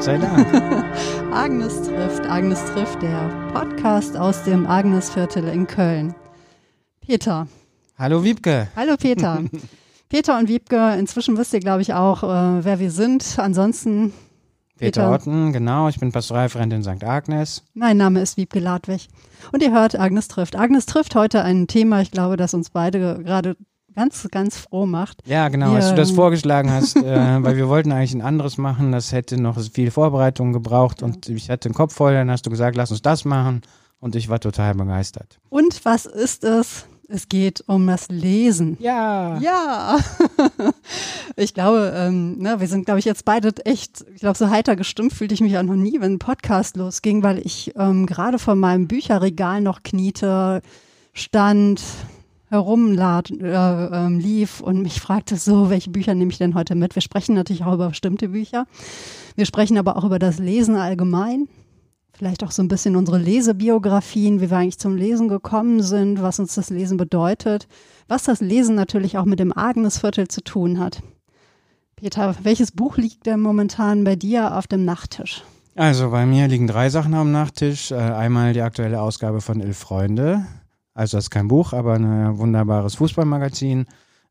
Gott sei Dank. Agnes trifft, Agnes trifft, der Podcast aus dem Agnesviertel in Köln. Peter. Hallo Wiebke. Hallo Peter. Peter und Wiebke, inzwischen wisst ihr, glaube ich, auch, äh, wer wir sind. Ansonsten. Peter, Peter Otten, genau. Ich bin Pastoralreferent in St. Agnes. Mein Name ist Wiebke Ladwig. Und ihr hört Agnes trifft. Agnes trifft heute ein Thema, ich glaube, das uns beide gerade ganz, ganz froh macht. Ja, genau, als du das vorgeschlagen hast, äh, weil wir wollten eigentlich ein anderes machen, das hätte noch viel Vorbereitung gebraucht ja. und ich hatte den Kopf voll, dann hast du gesagt, lass uns das machen und ich war total begeistert. Und was ist es? Es geht um das Lesen. Ja. Ja. ich glaube, ähm, ne, wir sind, glaube ich, jetzt beide echt, ich glaube, so heiter gestimmt fühlte ich mich auch noch nie, wenn ein Podcast losging, weil ich ähm, gerade vor meinem Bücherregal noch kniete, stand, herumlief äh, lief und mich fragte so, welche Bücher nehme ich denn heute mit? Wir sprechen natürlich auch über bestimmte Bücher. Wir sprechen aber auch über das Lesen allgemein. Vielleicht auch so ein bisschen unsere Lesebiografien, wie wir eigentlich zum Lesen gekommen sind, was uns das Lesen bedeutet, was das Lesen natürlich auch mit dem Agnesviertel zu tun hat. Peter, welches Buch liegt denn momentan bei dir auf dem Nachttisch? Also bei mir liegen drei Sachen am Nachttisch. Äh, einmal die aktuelle Ausgabe von Elf Freunde, also das ist kein Buch, aber ein wunderbares Fußballmagazin.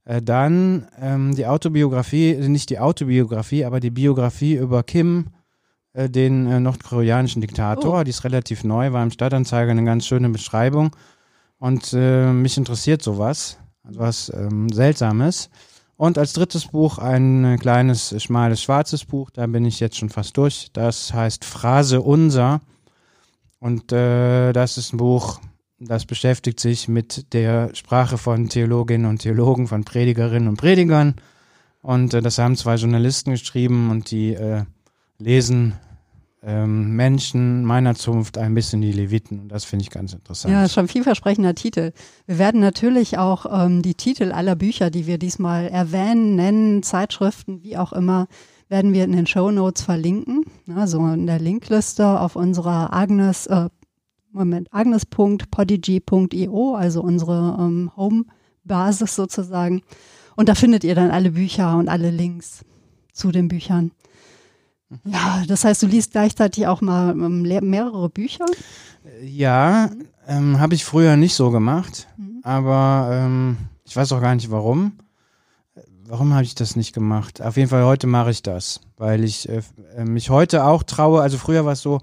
Äh, dann ähm, die Autobiografie, nicht die Autobiografie, aber die Biografie über Kim, äh, den äh, nordkoreanischen Diktator. Oh. Die ist relativ neu, war im Stadtanzeiger eine ganz schöne Beschreibung. Und äh, mich interessiert sowas, also was ähm, Seltsames. Und als drittes Buch ein kleines, schmales, schwarzes Buch, da bin ich jetzt schon fast durch. Das heißt Phrase Unser. Und äh, das ist ein Buch, das beschäftigt sich mit der Sprache von Theologinnen und Theologen, von Predigerinnen und Predigern. Und äh, das haben zwei Journalisten geschrieben und die äh, lesen ähm, Menschen meiner Zunft ein bisschen die Leviten. Und das finde ich ganz interessant. Ja, schon vielversprechender Titel. Wir werden natürlich auch ähm, die Titel aller Bücher, die wir diesmal erwähnen, nennen, Zeitschriften, wie auch immer, werden wir in den Show Notes verlinken. Also in der Linkliste auf unserer Agnes äh, Moment, agnes.podigy.io, also unsere ähm, Home-Basis sozusagen. Und da findet ihr dann alle Bücher und alle Links zu den Büchern. Mhm. Ja, das heißt, du liest gleichzeitig auch mal ähm, mehrere Bücher? Ja, ähm, habe ich früher nicht so gemacht, mhm. aber ähm, ich weiß auch gar nicht warum. Warum habe ich das nicht gemacht? Auf jeden Fall heute mache ich das, weil ich äh, mich heute auch traue. Also früher war es so,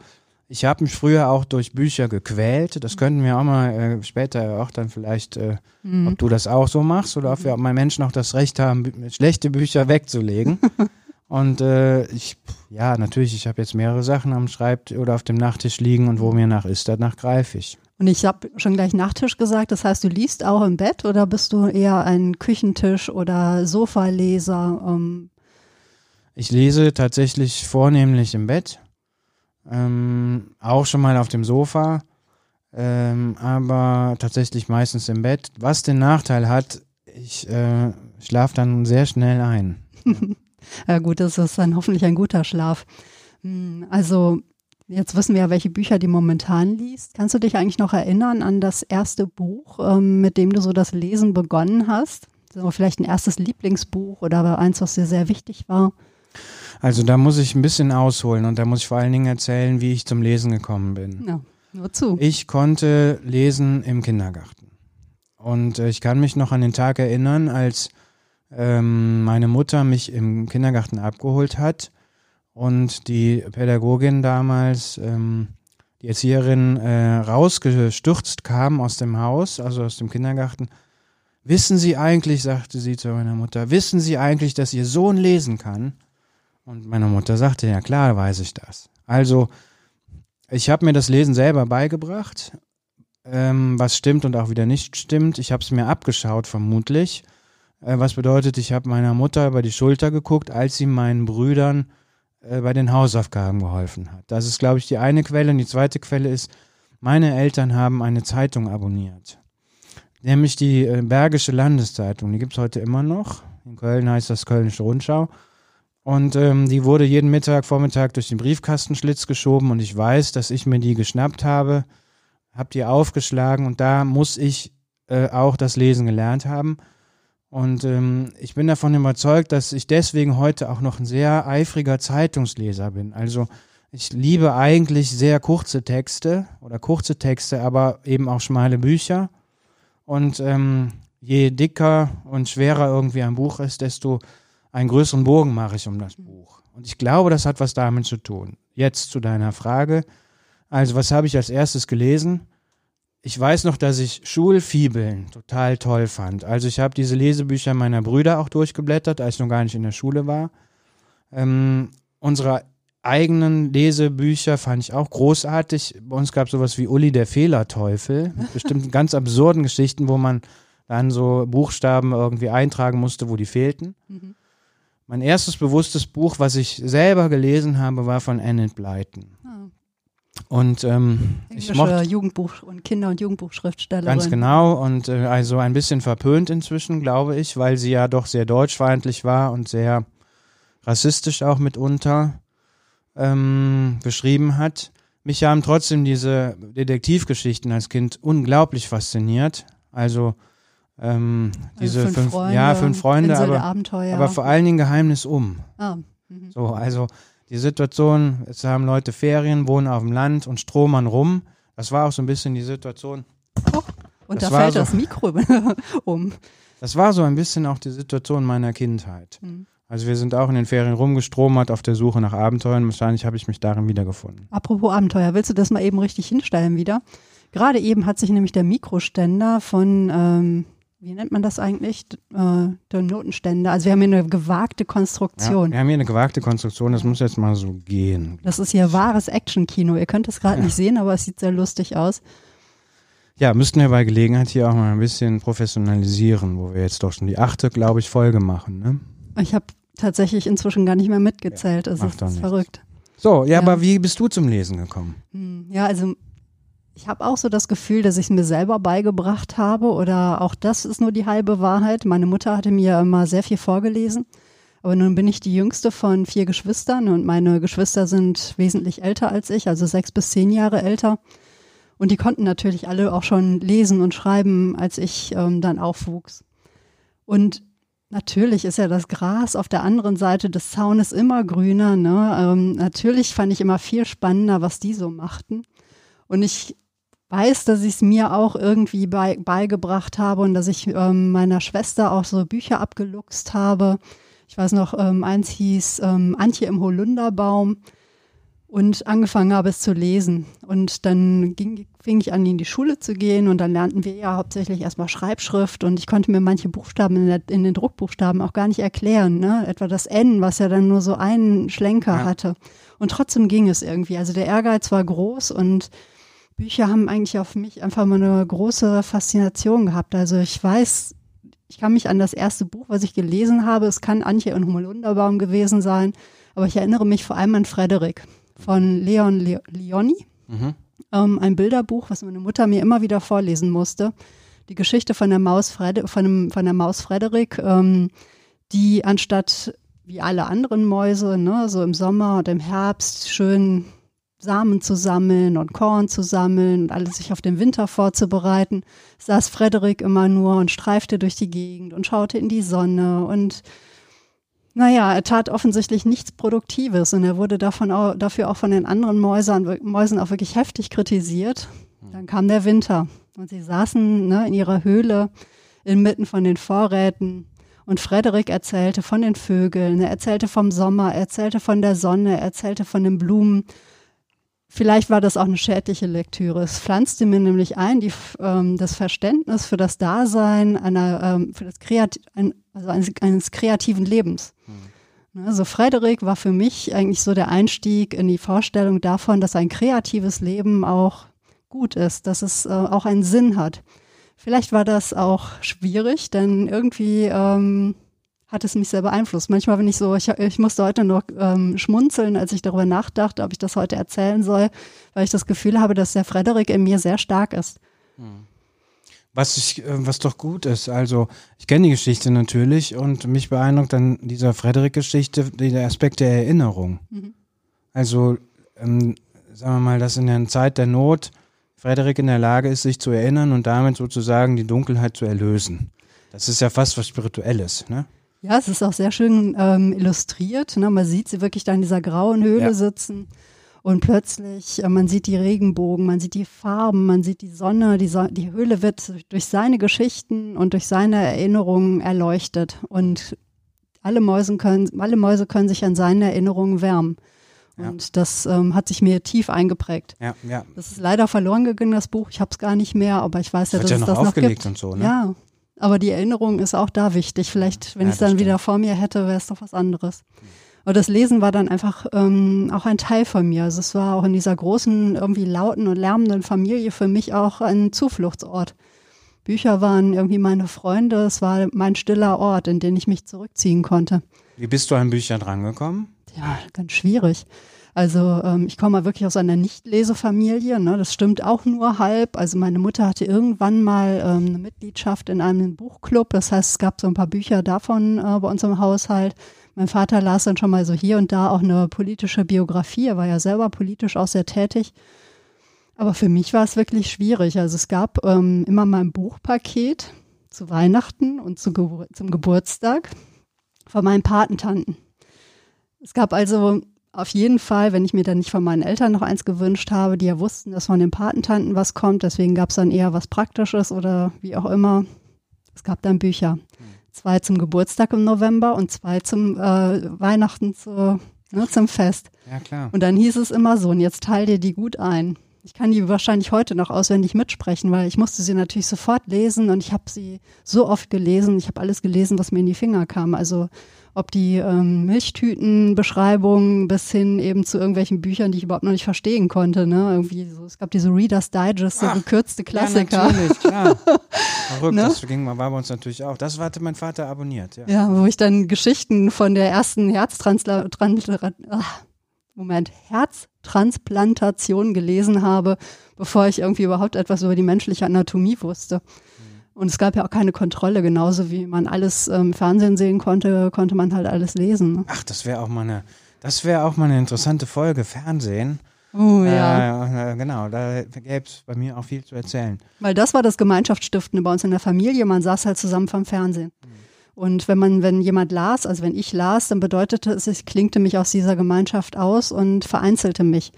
ich habe mich früher auch durch Bücher gequält. Das könnten wir auch mal äh, später auch dann vielleicht, äh, mhm. ob du das auch so machst oder ob wir mal Menschen auch das Recht haben, schlechte Bücher wegzulegen. und äh, ich, ja, natürlich, ich habe jetzt mehrere Sachen am Schreibtisch oder auf dem Nachttisch liegen und wo mir nach ist, danach greife ich. Und ich habe schon gleich Nachttisch gesagt, das heißt, du liest auch im Bett oder bist du eher ein Küchentisch- oder Sofaleser? Ähm? Ich lese tatsächlich vornehmlich im Bett ähm, auch schon mal auf dem Sofa, ähm, aber tatsächlich meistens im Bett. Was den Nachteil hat, ich äh, schlafe dann sehr schnell ein. ja gut, das ist dann hoffentlich ein guter Schlaf. Hm, also jetzt wissen wir ja, welche Bücher du momentan liest. Kannst du dich eigentlich noch erinnern an das erste Buch, ähm, mit dem du so das Lesen begonnen hast? So vielleicht ein erstes Lieblingsbuch oder eins, was dir sehr wichtig war? Also da muss ich ein bisschen ausholen und da muss ich vor allen Dingen erzählen, wie ich zum Lesen gekommen bin. Ja, nur zu. Ich konnte lesen im Kindergarten. Und äh, ich kann mich noch an den Tag erinnern, als ähm, meine Mutter mich im Kindergarten abgeholt hat und die Pädagogin damals, ähm, die Erzieherin, äh, rausgestürzt kam aus dem Haus, also aus dem Kindergarten. Wissen Sie eigentlich, sagte sie zu meiner Mutter, wissen Sie eigentlich, dass Ihr Sohn lesen kann? Und meine Mutter sagte, ja klar, weiß ich das. Also, ich habe mir das Lesen selber beigebracht, ähm, was stimmt und auch wieder nicht stimmt. Ich habe es mir abgeschaut, vermutlich. Äh, was bedeutet, ich habe meiner Mutter über die Schulter geguckt, als sie meinen Brüdern äh, bei den Hausaufgaben geholfen hat. Das ist, glaube ich, die eine Quelle. Und die zweite Quelle ist, meine Eltern haben eine Zeitung abonniert. Nämlich die äh, Bergische Landeszeitung. Die gibt es heute immer noch. In Köln heißt das Kölnische Rundschau. Und ähm, die wurde jeden Mittag, Vormittag durch den Briefkastenschlitz geschoben und ich weiß, dass ich mir die geschnappt habe, habe die aufgeschlagen und da muss ich äh, auch das Lesen gelernt haben. Und ähm, ich bin davon überzeugt, dass ich deswegen heute auch noch ein sehr eifriger Zeitungsleser bin. Also ich liebe eigentlich sehr kurze Texte oder kurze Texte, aber eben auch schmale Bücher. Und ähm, je dicker und schwerer irgendwie ein Buch ist, desto einen größeren Bogen mache ich um das Buch. Und ich glaube, das hat was damit zu tun. Jetzt zu deiner Frage. Also, was habe ich als erstes gelesen? Ich weiß noch, dass ich Schulfibeln total toll fand. Also ich habe diese Lesebücher meiner Brüder auch durchgeblättert, als ich noch gar nicht in der Schule war. Ähm, unsere eigenen Lesebücher fand ich auch großartig. Bei uns gab es sowas wie Uli der Fehlerteufel mit bestimmten ganz absurden Geschichten, wo man dann so Buchstaben irgendwie eintragen musste, wo die fehlten. Mhm. Mein erstes bewusstes Buch, was ich selber gelesen habe, war von Annette Blyton. Und ähm, ich mochte Jugendbuch und Kinder- und Jugendbuchschriftstellerin. Ganz genau und äh, also ein bisschen verpönt inzwischen, glaube ich, weil sie ja doch sehr deutschfeindlich war und sehr rassistisch auch mitunter ähm, beschrieben hat. Mich haben trotzdem diese Detektivgeschichten als Kind unglaublich fasziniert. Also ähm, diese also fünf, fünf, Freunde, ja, fünf Freunde, aber, aber vor allen Dingen Geheimnis um. Ah, mhm. so, also die Situation, es haben Leute Ferien, wohnen auf dem Land und stromern rum. Das war auch so ein bisschen die Situation. Oh, und das da fällt so, das Mikro um. Das war so ein bisschen auch die Situation meiner Kindheit. Mhm. Also wir sind auch in den Ferien rumgestromert auf der Suche nach Abenteuern. Wahrscheinlich habe ich mich darin wiedergefunden. Apropos Abenteuer, willst du das mal eben richtig hinstellen wieder? Gerade eben hat sich nämlich der Mikroständer von ähm, wie nennt man das eigentlich? Äh, der Notenständer. Also wir haben hier eine gewagte Konstruktion. Ja, wir haben hier eine gewagte Konstruktion, das muss jetzt mal so gehen. Das ist hier wahres Action-Kino. Ihr könnt es gerade ja. nicht sehen, aber es sieht sehr lustig aus. Ja, müssten wir bei Gelegenheit hier auch mal ein bisschen professionalisieren, wo wir jetzt doch schon die achte, glaube ich, Folge machen. Ne? Ich habe tatsächlich inzwischen gar nicht mehr mitgezählt. Ja, also es ist verrückt. So, ja, ja, aber wie bist du zum Lesen gekommen? Hm, ja, also ich habe auch so das Gefühl, dass ich es mir selber beigebracht habe oder auch das ist nur die halbe Wahrheit. Meine Mutter hatte mir immer sehr viel vorgelesen. Aber nun bin ich die jüngste von vier Geschwistern und meine Geschwister sind wesentlich älter als ich, also sechs bis zehn Jahre älter. Und die konnten natürlich alle auch schon lesen und schreiben, als ich ähm, dann aufwuchs. Und natürlich ist ja das Gras auf der anderen Seite des Zaunes immer grüner. Ne? Ähm, natürlich fand ich immer viel spannender, was die so machten. Und ich weiß, dass ich es mir auch irgendwie bei, beigebracht habe und dass ich ähm, meiner Schwester auch so Bücher abgeluchst habe. Ich weiß noch, ähm, eins hieß ähm, Antje im Holunderbaum und angefangen habe es zu lesen. Und dann ging, fing ich an, in die Schule zu gehen und dann lernten wir ja hauptsächlich erstmal Schreibschrift und ich konnte mir manche Buchstaben in, der, in den Druckbuchstaben auch gar nicht erklären. Ne? Etwa das N, was ja dann nur so einen Schlenker ja. hatte. Und trotzdem ging es irgendwie. Also der Ehrgeiz war groß und Bücher haben eigentlich auf mich einfach mal eine große Faszination gehabt. Also ich weiß, ich kann mich an das erste Buch, was ich gelesen habe, es kann Antje und Hummelunderbaum gewesen sein, aber ich erinnere mich vor allem an Frederik von Leon Le Leoni. Mhm. Ähm, ein Bilderbuch, was meine Mutter mir immer wieder vorlesen musste. Die Geschichte von der Maus, Frede von, dem, von der Maus Frederik, ähm, die anstatt wie alle anderen Mäuse, ne, so im Sommer und im Herbst schön Samen zu sammeln und Korn zu sammeln und alles sich auf den Winter vorzubereiten, saß Frederik immer nur und streifte durch die Gegend und schaute in die Sonne und naja, er tat offensichtlich nichts Produktives und er wurde davon auch, dafür auch von den anderen Mäusern, Mäusen auch wirklich heftig kritisiert. Dann kam der Winter und sie saßen ne, in ihrer Höhle inmitten von den Vorräten und Frederik erzählte von den Vögeln, er erzählte vom Sommer, er erzählte von der Sonne, er erzählte von den Blumen Vielleicht war das auch eine schädliche Lektüre. Es pflanzte mir nämlich ein, die, ähm, das Verständnis für das Dasein einer, ähm, für das Kreat ein, also eines, eines, kreativen Lebens. Mhm. Also Frederik war für mich eigentlich so der Einstieg in die Vorstellung davon, dass ein kreatives Leben auch gut ist, dass es äh, auch einen Sinn hat. Vielleicht war das auch schwierig, denn irgendwie ähm, hat es mich sehr beeinflusst. Manchmal bin ich so, ich, ich musste heute noch ähm, schmunzeln, als ich darüber nachdachte, ob ich das heute erzählen soll, weil ich das Gefühl habe, dass der Frederik in mir sehr stark ist. Hm. Was, ich, äh, was doch gut ist. Also, ich kenne die Geschichte natürlich und mich beeindruckt dann dieser Frederik-Geschichte der Aspekt der Erinnerung. Mhm. Also, ähm, sagen wir mal, dass in der Zeit der Not Frederik in der Lage ist, sich zu erinnern und damit sozusagen die Dunkelheit zu erlösen. Das ist ja fast was Spirituelles, ne? Ja, es ist auch sehr schön ähm, illustriert. Ne? Man sieht sie wirklich da in dieser grauen Höhle Ja. sitzen und plötzlich, äh, man sieht die Regenbogen, man sieht die Farben, man sieht die Sonne, die, so die Höhle wird durch seine Geschichten und durch seine Erinnerungen erleuchtet und alle, Mäusen können, alle Mäuse können sich an seine Erinnerungen wärmen. Ja. Und das ähm, hat sich mir tief eingeprägt. Ja, ja. Das ist leider verloren gegangen, das Buch. Ich habe es gar nicht mehr, aber ich weiß ja, Wird dass ja es das noch und gibt. so, ne? Ja, aber die Erinnerung ist auch da wichtig. Vielleicht, wenn Ja, ich es dann das wieder stimmt. vor mir hätte, wäre es doch was anderes. Aber das Lesen war dann einfach ähm, auch ein Teil von mir. Also es war auch in dieser großen, irgendwie lauten und lärmenden Familie für mich auch ein Zufluchtsort. Bücher waren irgendwie meine Freunde. Es war mein stiller Ort, in den ich mich zurückziehen konnte. Wie bist du an Bücher drangekommen? Ja, ganz schwierig. Also ähm, ich komme wirklich aus einer Nicht-Lesefamilie. Ne? Das stimmt auch nur halb. Also meine Mutter hatte irgendwann mal ähm, eine Mitgliedschaft in einem Buchclub. Das heißt, es gab so ein paar Bücher davon äh, bei uns im Haushalt. Mein Vater las dann schon mal so hier und da auch eine politische Biografie. Er war ja selber politisch auch sehr tätig. Aber für mich war es wirklich schwierig. Also es gab ähm, immer mal ein Buchpaket zu Weihnachten und zu Gebur zum Geburtstag von meinen Patentanten. Es gab also auf jeden Fall, wenn ich mir dann nicht von meinen Eltern noch eins gewünscht habe, die ja wussten, dass von den Patentanten was kommt, deswegen gab es dann eher was Praktisches oder wie auch immer. Es gab dann Bücher. Zwei zum Geburtstag im November und zwei zum äh, Weihnachten zu, ne, zum Fest. Ja, klar. Und dann hieß es immer so, und jetzt teil dir die gut ein. Ich kann die wahrscheinlich heute noch auswendig mitsprechen, weil ich musste sie natürlich sofort lesen und ich habe sie so oft gelesen. Ich habe alles gelesen, was mir in die Finger kam. Also ob die ähm, Milchtütenbeschreibungen bis hin eben zu irgendwelchen Büchern, die ich überhaupt noch nicht verstehen konnte. Ne? Irgendwie so, es gab diese Reader's Digest, so Ach, gekürzte Klassiker. Ja, natürlich, klar. Verrückt, Ne? das ging, war bei uns natürlich auch. Das hatte mein Vater abonniert, ja. Ja, wo ich dann Geschichten von der ersten Herztranspla Tran ah, Moment, Herztransplantation gelesen habe, bevor ich irgendwie überhaupt etwas über die menschliche Anatomie wusste. Und es gab ja auch keine Kontrolle, genauso wie man alles im Fernsehen sehen konnte, konnte man halt alles lesen. ne? Ach, das wäre auch mal eine, das wäre auch mal eine interessante Folge, Fernsehen. Oh ja. Äh, äh, genau, da gäbe es bei mir auch viel zu erzählen. Weil das war das Gemeinschaftsstiftende bei uns in der Familie. Man saß halt zusammen vom Fernsehen. Und wenn man, wenn jemand las, also wenn ich las, dann bedeutete es, ich klinkte mich aus dieser Gemeinschaft aus und vereinzelte mich.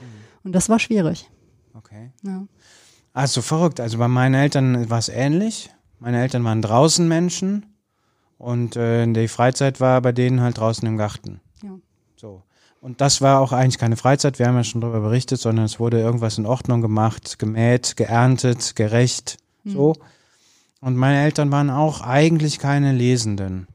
Und das war schwierig. Okay. Ja. Also verrückt. Also bei meinen Eltern war es ähnlich. Meine Eltern waren draußen Menschen und äh, die Freizeit war bei denen halt draußen im Garten. Ja. So. Und das war auch eigentlich keine Freizeit, wir haben ja schon darüber berichtet, sondern es wurde irgendwas in Ordnung gemacht, gemäht, geerntet, gerecht, so. Und meine Eltern waren auch eigentlich keine Lesenden.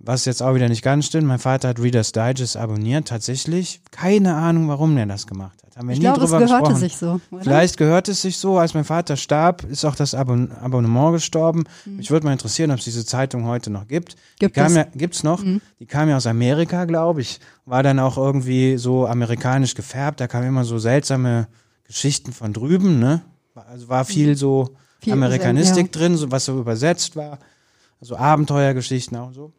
Was jetzt auch wieder nicht ganz stimmt, mein Vater hat Reader's Digest abonniert, tatsächlich. Keine Ahnung, warum der das gemacht hat. Haben wir Ich nie glaube, es drüber gehörte gesprochen. sich so. Oder? Vielleicht gehört es sich so, als mein Vater starb, ist auch das Abon Abonnement gestorben. Mich würde mal interessieren, ob es diese Zeitung heute noch gibt. Gibt es. ja, gibt's noch? Die kam ja aus Amerika, glaube ich. War dann auch irgendwie so amerikanisch gefärbt. Da kamen immer so seltsame Geschichten von drüben, ne? Also war viel so Hm. Viel Amerikanistik drin, so was so übersetzt war. Also Abenteuergeschichten auch so.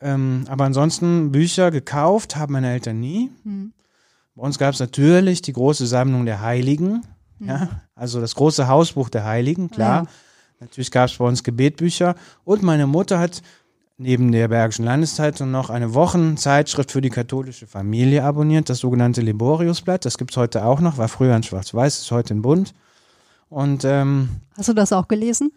Ähm, aber ansonsten Bücher gekauft haben meine Eltern nie. Hm. Bei uns gab es natürlich die große Sammlung der Heiligen. Ja, also das große Hausbuch der Heiligen, klar. Ja. Natürlich gab es bei uns Gebetbücher. Und meine Mutter hat neben der Bergischen Landeszeitung noch eine Wochenzeitschrift für die katholische Familie abonniert, das sogenannte Liboriusblatt. Das gibt es heute auch noch, war früher in Schwarz-Weiß, ist heute in Bunt. Und ähm, Hast du das auch gelesen?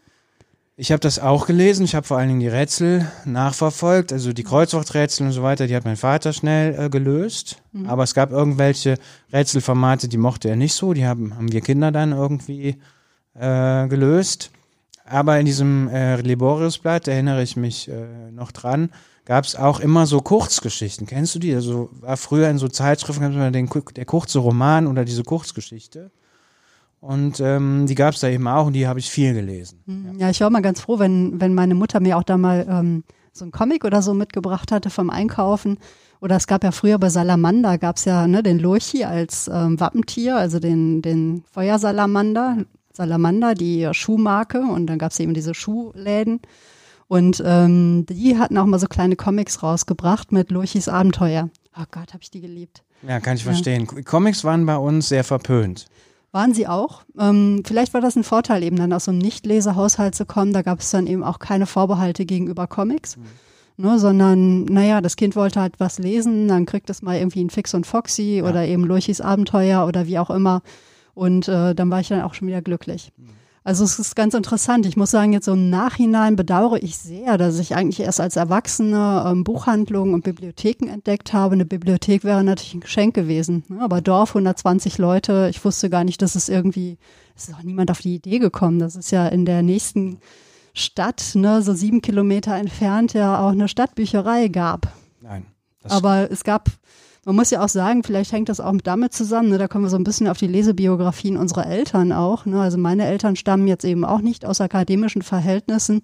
ich habe das auch gelesen. Ich habe vor allen Dingen die Rätsel nachverfolgt, also die Kreuzworträtsel und so weiter, die hat mein Vater schnell äh, gelöst. Aber es gab irgendwelche Rätselformate, die mochte er nicht so. Die haben, haben wir Kinder dann irgendwie äh, gelöst. Aber in diesem äh, Liboriusblatt, erinnere ich mich äh, noch dran, gab es auch immer so Kurzgeschichten. Kennst du die? Also war früher in so Zeitschriften gab es immer den, der kurze Roman oder diese Kurzgeschichte. Und ähm, die gab es da eben auch und die habe ich viel gelesen. Hm, Ja, ich war mal ganz froh, wenn, wenn meine Mutter mir auch da mal ähm, so ein Comic oder so mitgebracht hatte vom Einkaufen. Oder es gab ja früher bei Salamander, gab es ja ne, den Lurchi als ähm, Wappentier, also den, den Feuersalamander, Salamander, die Schuhmarke. Und dann gab es eben diese Schuhläden. Und ähm, die hatten auch mal so kleine Comics rausgebracht mit Lurchis Abenteuer. Oh Gott, habe ich die geliebt. Ja, kann ich verstehen. Comics waren bei uns sehr verpönt. Waren sie auch. Ähm, vielleicht war das ein Vorteil, eben dann aus so einem Nicht-Leser-Haushalt zu kommen. Da gab es dann eben auch keine Vorbehalte gegenüber Comics. Mhm. Ne, sondern, naja, das Kind wollte halt was lesen, dann kriegt es mal irgendwie ein Fix und Foxy ja. oder eben Lurchis Abenteuer oder wie auch immer. Und äh, dann war ich dann auch schon wieder glücklich. Mhm. Also es ist ganz interessant. Ich muss sagen, jetzt so im Nachhinein bedauere ich sehr, dass ich eigentlich erst als Erwachsene ähm, Buchhandlungen und Bibliotheken entdeckt habe. Eine Bibliothek wäre natürlich ein Geschenk gewesen. Ne? Aber Dorf, 120 Leute, ich wusste gar nicht, dass es irgendwie, es ist auch niemand auf die Idee gekommen. Das ist ja in der nächsten Stadt, ne, so sieben Kilometer entfernt, ja auch eine Stadtbücherei gab. Nein. Aber es gab man muss ja auch sagen, vielleicht hängt das auch damit zusammen, ne? da kommen wir so ein bisschen auf die Lesebiografien unserer Eltern auch. Ne? Also meine Eltern stammen jetzt eben auch nicht aus akademischen Verhältnissen.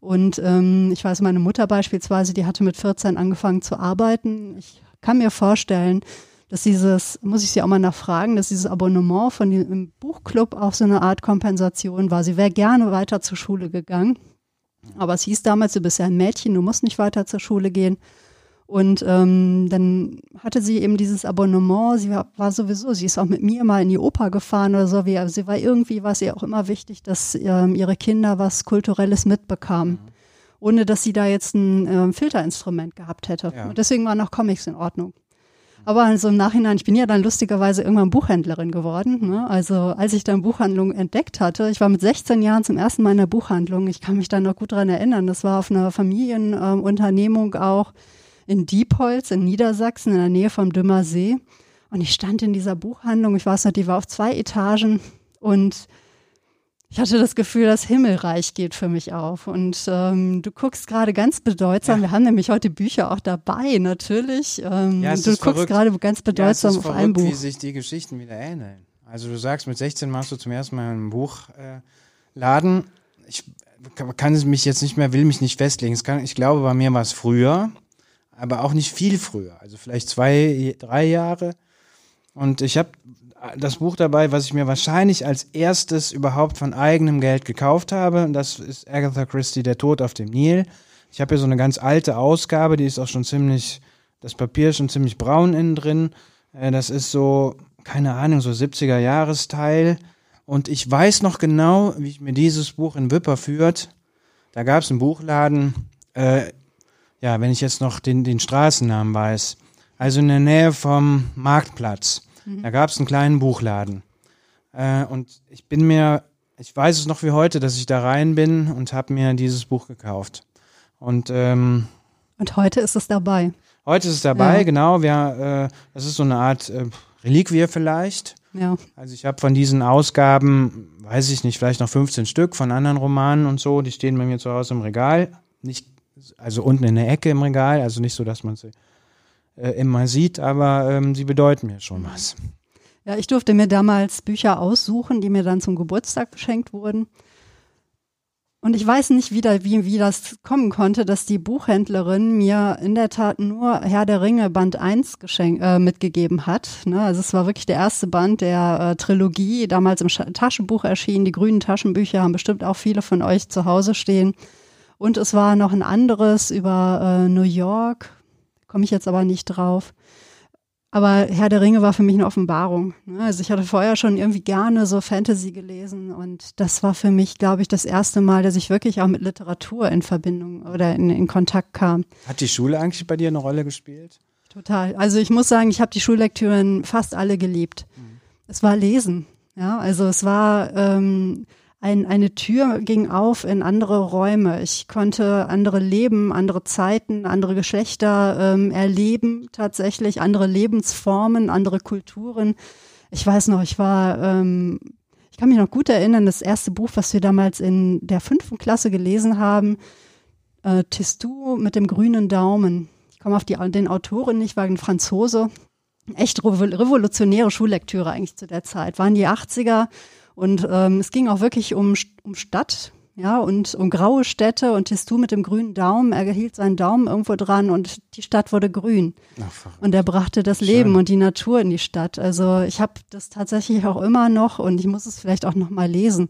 Und ähm, ich weiß, meine Mutter beispielsweise, die hatte mit 14 angefangen zu arbeiten. Ich kann mir vorstellen, dass dieses, muss ich sie auch mal nachfragen, dass dieses Abonnement von dem Buchclub auch so eine Art Kompensation war. Sie wäre gerne weiter zur Schule gegangen. Aber es hieß damals, du bist ja ein Mädchen, du musst nicht weiter zur Schule gehen. Und ähm, dann hatte sie eben dieses Abonnement. Sie war, war, sowieso, sie ist auch mit mir mal in die Oper gefahren oder so. Wie, also sie war irgendwie, war es ihr auch immer wichtig, dass ähm, ihre Kinder was Kulturelles mitbekamen. Mhm. Ohne dass sie da jetzt ein ähm, Filterinstrument gehabt hätte. Ja. Und deswegen waren auch Comics in Ordnung. Aber also im Nachhinein, ich bin ja dann lustigerweise irgendwann Buchhändlerin geworden. Ne? Also als ich dann Buchhandlung entdeckt hatte, ich war mit 16 Jahren zum ersten Mal in der Buchhandlung. Ich kann mich da noch gut dran erinnern. Das war auf einer Familienunternehmung ähm, auch in Diepholz in Niedersachsen in der Nähe vom Dümmer See. Und ich stand in dieser Buchhandlung, ich weiß noch, die war auf zwei Etagen und ich hatte das Gefühl, das Himmelreich geht für mich auf. Und ähm, du guckst gerade ganz bedeutsam, ja. wir haben nämlich heute Bücher auch dabei, natürlich. Ähm, ja, du guckst gerade ganz bedeutsam ja, auf verrückt, ein Buch. wie sich die Geschichten wieder ähneln. Also du sagst, mit 16 machst du zum ersten Mal einen Buchladen. Äh, ich kann es mich jetzt nicht mehr, will mich nicht festlegen. Kann, ich glaube, bei mir war es früher aber auch nicht viel früher, also vielleicht zwei, drei Jahre. Und ich habe das Buch dabei, was ich mir wahrscheinlich als erstes überhaupt von eigenem Geld gekauft habe. Und das ist Agatha Christie, Der Tod auf dem Nil. Ich habe hier so eine ganz alte Ausgabe, die ist auch schon ziemlich, das Papier ist schon ziemlich braun innen drin. Äh, das ist so, keine Ahnung, so 70er Jahresteil. Und ich weiß noch genau, wie ich mir dieses Buch in Wipper führt. Da gab es einen Buchladen. Äh, ja, wenn ich jetzt noch den, den Straßennamen weiß, also in der Nähe vom Marktplatz, mhm. da gab es einen kleinen Buchladen. Äh, und ich bin mir, ich weiß es noch wie heute, dass ich da rein bin und habe mir dieses Buch gekauft. Und, ähm, und heute ist es dabei. Heute ist es dabei, ja. genau. Wir, äh, das ist so eine Art äh, Reliquie vielleicht. Ja. Also ich habe von diesen Ausgaben, weiß ich nicht, vielleicht noch 15 Stück von anderen Romanen und so, die stehen bei mir zu Hause im Regal. Nicht also unten in der Ecke im Regal, also nicht so, dass man sie äh, immer sieht, aber ähm, sie bedeuten mir schon was. Ja, ich durfte mir damals Bücher aussuchen, die mir dann zum Geburtstag geschenkt wurden. Und ich weiß nicht wieder, wie, wie das kommen konnte, dass die Buchhändlerin mir in der Tat nur Herr der Ringe Band 1 geschenk, äh, mitgegeben hat. Ne? Also es war wirklich der erste Band der äh, Trilogie, damals im Taschenbuch erschienen. Die grünen Taschenbücher haben bestimmt auch viele von euch zu Hause stehen. Und es war noch ein anderes über äh, New York, komme ich jetzt aber nicht drauf. Aber Herr der Ringe war für mich eine Offenbarung. Ne? Also ich hatte vorher schon irgendwie gerne so Fantasy gelesen und das war für mich, glaube ich, das erste Mal, dass ich wirklich auch mit Literatur in Verbindung oder in, in Kontakt kam. Hat die Schule eigentlich bei dir eine Rolle gespielt? Total. Also ich muss sagen, ich habe die Schullektüren fast alle geliebt. Mhm. Es war Lesen. Ja, also es war ähm, ein, eine Tür ging auf in andere Räume. Ich konnte andere Leben, andere Zeiten, andere Geschlechter ähm, erleben, tatsächlich andere Lebensformen, andere Kulturen. Ich weiß noch, ich war, ähm, ich kann mich noch gut erinnern, das erste Buch, was wir damals in der fünften Klasse gelesen haben, äh, Tistou mit dem grünen Daumen. Ich komme auf die, den Autoren nicht, war ein Franzose. Echt revolutionäre Schullektüre eigentlich zu der Zeit. Waren die 80er und ähm, es ging auch wirklich um, um Stadt, ja, und um graue Städte und Tistou mit dem grünen Daumen, er hielt seinen Daumen irgendwo dran und die Stadt wurde grün. Ach, und er brachte das Schön. Leben und die Natur in die Stadt. Also ich habe das tatsächlich auch immer noch und ich muss es vielleicht auch noch mal lesen.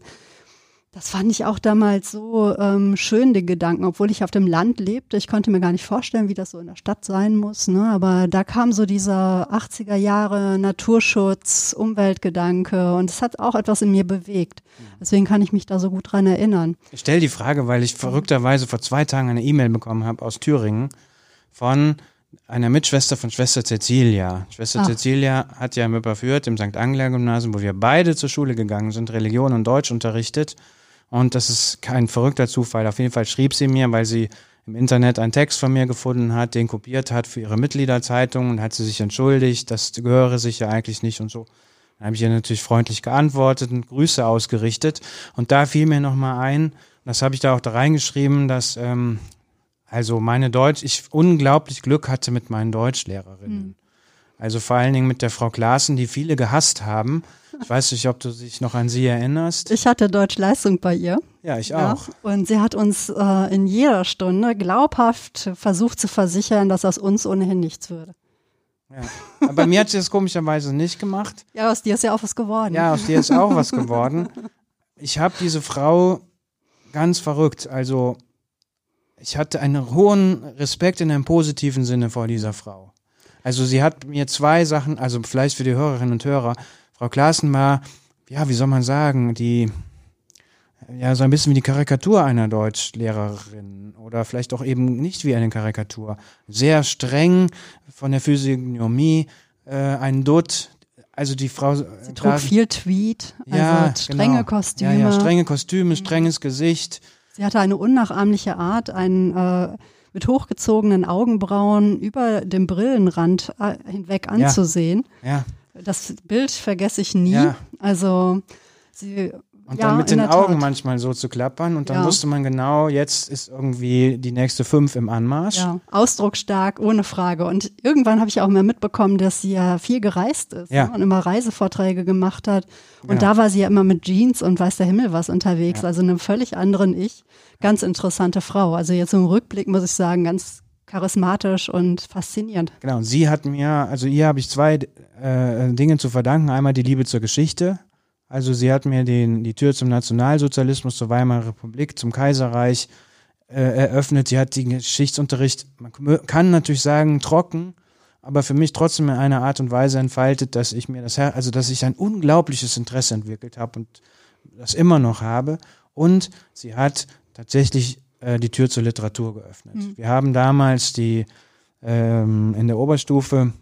Das fand ich auch damals so ähm, schön, den Gedanken, obwohl ich auf dem Land lebte. Ich konnte mir gar nicht vorstellen, wie das so in der Stadt sein muss. Ne? Aber da kam so dieser 80er Jahre Naturschutz, Umweltgedanke und es hat auch etwas in mir bewegt. Deswegen kann ich mich da so gut dran erinnern. Ich stelle die Frage, weil ich verrückterweise vor zwei Tagen eine E-Mail bekommen habe aus Thüringen von einer Mitschwester von Schwester Cecilia. Schwester Ach. Cecilia hat ja im Überführt, im St. Angela Gymnasium, wo wir beide zur Schule gegangen sind, Religion und Deutsch unterrichtet. Und das ist kein verrückter Zufall. Auf jeden Fall schrieb sie mir, weil sie im Internet einen Text von mir gefunden hat, den kopiert hat für ihre Mitgliederzeitung und hat sie sich entschuldigt, das gehöre sich ja eigentlich nicht und so. Dann habe ich ihr natürlich freundlich geantwortet und Grüße ausgerichtet. Und da fiel mir nochmal ein, das habe ich da auch da reingeschrieben, dass ähm, also meine Deutsch, ich unglaublich Glück hatte mit meinen Deutschlehrerinnen. Also vor allen Dingen mit der Frau Klaassen, die viele gehasst haben. Ich weiß nicht, ob du dich noch an sie erinnerst. Ich hatte Deutschleistung bei ihr. Ja, ich Ja, auch. und sie hat uns äh, in jeder Stunde glaubhaft versucht zu versichern, dass aus uns ohnehin nichts würde. Ja. Aber bei mir hat sie das komischerweise nicht gemacht. Ja, aus dir ist ja auch was geworden. Ja, aus dir ist auch was geworden. Ich habe diese Frau ganz verrückt. Also ich hatte einen hohen Respekt in einem positiven Sinne vor dieser Frau. Also sie hat mir zwei Sachen, also vielleicht für die Hörerinnen und Hörer, Frau Klaassen war, ja, wie soll man sagen, die, ja, so ein bisschen wie die Karikatur einer Deutschlehrerin oder vielleicht auch eben nicht wie eine Karikatur. Sehr streng von der Physiognomie, äh, ein Dutt, also die Frau. Sie trug viel Tweed, also ja, strenge genau. Kostüme. Mhm. Ja, ja, strenge Kostüme, strenges Gesicht. Sie hatte eine unnachahmliche Art, einen äh, mit hochgezogenen Augenbrauen über dem Brillenrand äh, hinweg anzusehen. Ja. Das Bild vergesse ich nie. Ja. Also sie Und ja, dann mit den Augen Tat. manchmal so zu klappern und dann Ja. wusste man genau, jetzt ist irgendwie die nächste fünf im Anmarsch. Ja, ausdrucksstark, ohne Frage. Und irgendwann habe ich auch mal mitbekommen, dass sie ja viel gereist ist Ja. ne, und immer Reisevorträge gemacht hat. Und Genau. da war sie ja immer mit Jeans und weiß der Himmel was unterwegs, also einem völlig anderen Ich. Ganz interessante Frau. Also jetzt im Rückblick muss ich sagen, ganz charismatisch und faszinierend. Genau, und sie hat mir, also ihr habe ich zwei äh, Dinge zu verdanken. Einmal die Liebe zur Geschichte. Also sie hat mir den, die Tür zum Nationalsozialismus, zur Weimarer Republik, zum Kaiserreich äh, eröffnet. Sie hat den Geschichtsunterricht, man kann natürlich sagen, trocken, aber für mich trotzdem in einer Art und Weise entfaltet, dass ich mir das, also dass ich ein unglaubliches Interesse entwickelt habe und das immer noch habe. Und sie hat tatsächlich äh, die Tür zur Literatur geöffnet. Wir haben damals die ähm, in der Oberstufe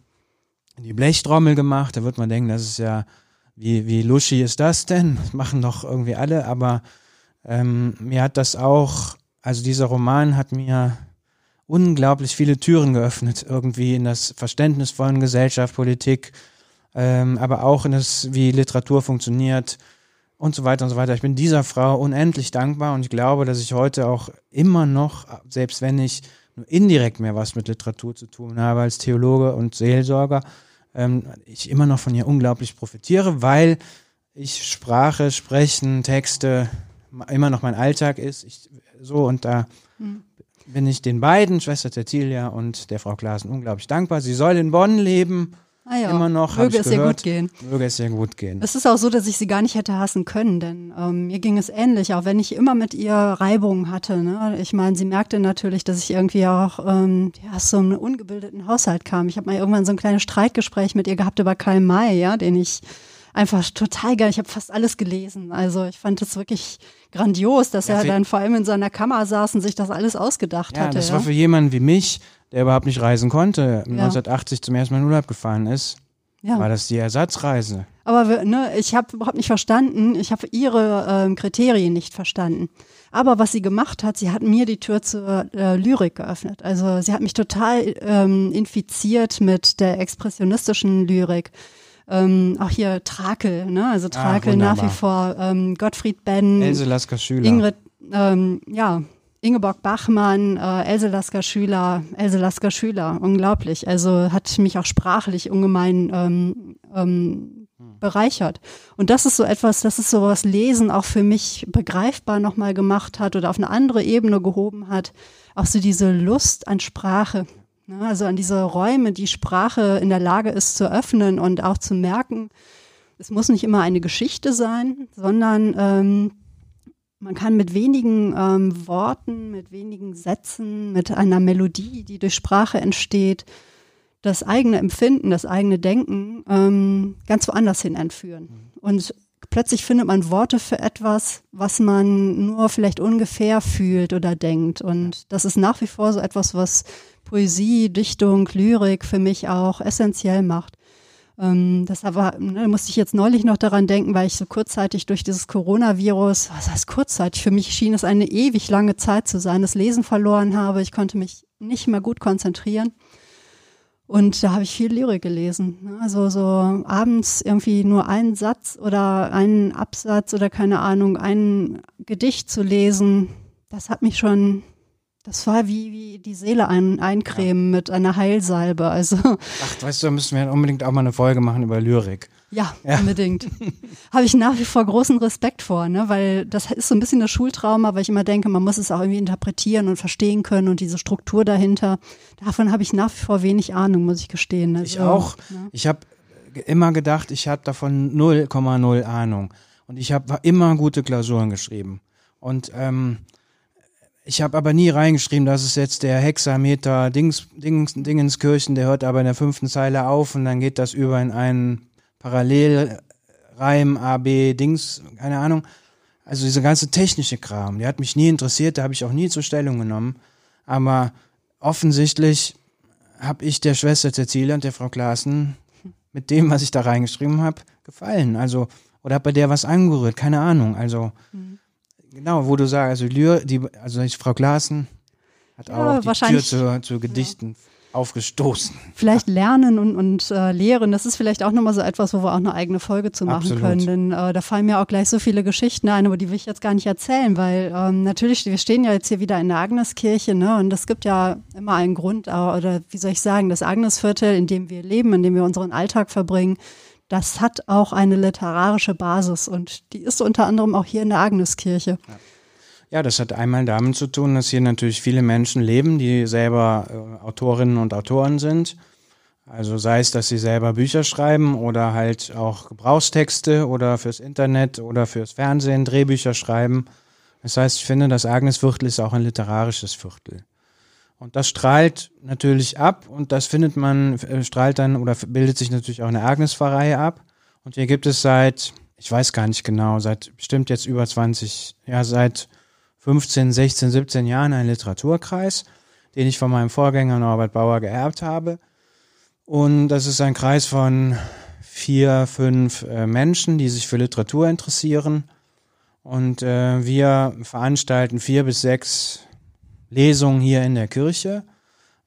die Blechtrommel gemacht. Da wird man denken, das ist ja, wie, wie luschi ist das denn? Das machen doch irgendwie alle, aber ähm, mir hat das auch, also dieser Roman hat mir unglaublich viele Türen geöffnet, irgendwie in das Verständnis von Gesellschaft, Politik, ähm, aber auch in das, wie Literatur funktioniert und so weiter und so weiter. Ich bin dieser Frau unendlich dankbar und ich glaube, dass ich heute auch immer noch, selbst wenn ich nur indirekt mehr was mit Literatur zu tun habe als Theologe und Seelsorger, ähm, ich immer noch von ihr unglaublich profitiere, weil ich Sprache, Sprechen, Texte immer noch mein Alltag ist. Ich, so und da bin ich den beiden, Schwester Cecilia und der Frau Klaassen, unglaublich dankbar. Sie soll in Bonn leben, Ah ja, immer noch, möge ich es ihr gehört. gut gehen. Möge es ihr gut gehen. Es ist auch so, dass ich sie gar nicht hätte hassen können, denn ähm, mir ging es ähnlich, auch wenn ich immer mit ihr Reibungen hatte. Ne? Ich meine, sie merkte natürlich, dass ich irgendwie auch ähm, ja, aus so einem ungebildeten Haushalt kam. Ich habe mal irgendwann so ein kleines Streitgespräch mit ihr gehabt über Karl May, ja, den ich einfach total geil, ich habe fast alles gelesen. Also ich fand es wirklich grandios, dass Ja, er dann vor allem in seiner Kammer saß und sich das alles ausgedacht Ja, hatte. das ja? war für jemanden wie mich, der überhaupt nicht reisen konnte, 1980 zum ersten Mal in Urlaub gefahren ist, ja. war das die Ersatzreise. Aber ne, ich habe überhaupt nicht verstanden, ich habe ihre ähm, Kriterien nicht verstanden. Aber was sie gemacht hat, sie hat mir die Tür zur äh, Lyrik geöffnet. Also sie hat mich total ähm, infiziert mit der expressionistischen Lyrik. Ähm, auch hier Trakel, ne? Also Trakel nach wie vor. Ähm, Gottfried Benn, Else Lasker Schüler. Ingrid, ähm, ja, Ingeborg Bachmann, äh, Else Lasker Schüler, Else Lasker Schüler, unglaublich. Also hat mich auch sprachlich ungemein ähm, ähm, bereichert. Und das ist so etwas, das ist so was Lesen auch für mich begreifbar nochmal gemacht hat oder auf eine andere Ebene gehoben hat. Auch so diese Lust an Sprache. Ne? Also an diese Räume, die Sprache in der Lage ist zu öffnen und auch zu merken, es muss nicht immer eine Geschichte sein, sondern ähm, man kann mit wenigen ähm, Worten, mit wenigen Sätzen, mit einer Melodie, die durch Sprache entsteht, das eigene Empfinden, das eigene Denken ähm, ganz woanders hin entführen. Mhm. Und plötzlich findet man Worte für etwas, was man nur vielleicht ungefähr fühlt oder denkt. Und das ist nach wie vor so etwas, was Poesie, Dichtung, Lyrik für mich auch essentiell macht. Ähm, das aber, ne, musste ich jetzt neulich noch daran denken, weil ich so kurzzeitig durch dieses Coronavirus, was heißt kurzzeitig, für mich schien es eine ewig lange Zeit zu sein, das Lesen verloren habe. Ich konnte mich nicht mehr gut konzentrieren. Und da habe ich viel Lyrik gelesen. Also so abends irgendwie nur einen Satz oder einen Absatz oder keine Ahnung, ein Gedicht zu lesen, das hat mich schon das war wie, wie die Seele ein, eincremen ja. mit einer Heilsalbe. Also. Ach, weißt du, da müssen wir unbedingt auch mal eine Folge machen über Lyrik. Ja, ja. unbedingt. Habe ich nach wie vor großen Respekt vor, ne? weil das ist so ein bisschen das Schultrauma, weil ich immer denke, man muss es auch irgendwie interpretieren und verstehen können und diese Struktur dahinter. Davon habe ich nach wie vor wenig Ahnung, muss ich gestehen. Also, ich auch. Ne? Ich habe immer gedacht, ich habe davon 0,0 Ahnung. Und ich habe immer gute Klausuren geschrieben. Und ähm, ich habe aber nie reingeschrieben, dass es jetzt der Hexameter Dings, Dings, Dingenskirchen, der hört aber in der fünften Zeile auf und dann geht das über in einen Parallelreim AB Dings, keine Ahnung. Also diese ganze technische Kram, der hat mich nie interessiert, da habe ich auch nie zur Stellung genommen. Aber offensichtlich habe ich der Schwester Cecilia und der Frau Klaassen mit dem, was ich da reingeschrieben habe, gefallen. Also, oder habe bei der was angerührt, keine Ahnung. Also, mhm. Genau, wo du sagst, also, Lyr, die, also Frau Glasen hat ja, auch die Tür zu, zu Gedichten ja. aufgestoßen. Vielleicht lernen und, und äh, lehren, das ist vielleicht auch nochmal so etwas, wo wir auch eine eigene Folge zu machen Absolut. können. Denn äh, da fallen mir auch gleich so viele Geschichten ein, aber die will ich jetzt gar nicht erzählen, weil ähm, natürlich, wir stehen ja jetzt hier wieder in der Agneskirche, ne? Und es gibt ja immer einen Grund, oder wie soll ich sagen, das Agnesviertel, in dem wir leben, in dem wir unseren Alltag verbringen, das hat auch eine literarische Basis und die ist unter anderem auch hier in der Agneskirche. Ja. ja das hat einmal damit zu tun, dass hier natürlich viele Menschen leben, die selber äh, Autorinnen und Autoren sind. Also sei es, dass sie selber Bücher schreiben oder halt auch Gebrauchstexte oder fürs Internet oder fürs Fernsehen Drehbücher schreiben. Das heißt, ich finde, das Agnesviertel ist auch ein literarisches Viertel. Und das strahlt natürlich ab und das findet man, äh, strahlt dann oder bildet sich natürlich auch eine Agnespfarrei ab. Und hier gibt es seit, ich weiß gar nicht genau, seit bestimmt jetzt über 20, ja, seit 15, 16, 17 Jahren einen Literaturkreis, den ich von meinem Vorgänger Norbert Bauer geerbt habe. Und das ist ein Kreis von vier, fünf äh, Menschen, die sich für Literatur interessieren. Und äh, wir veranstalten vier bis sechs Lesungen hier in der Kirche,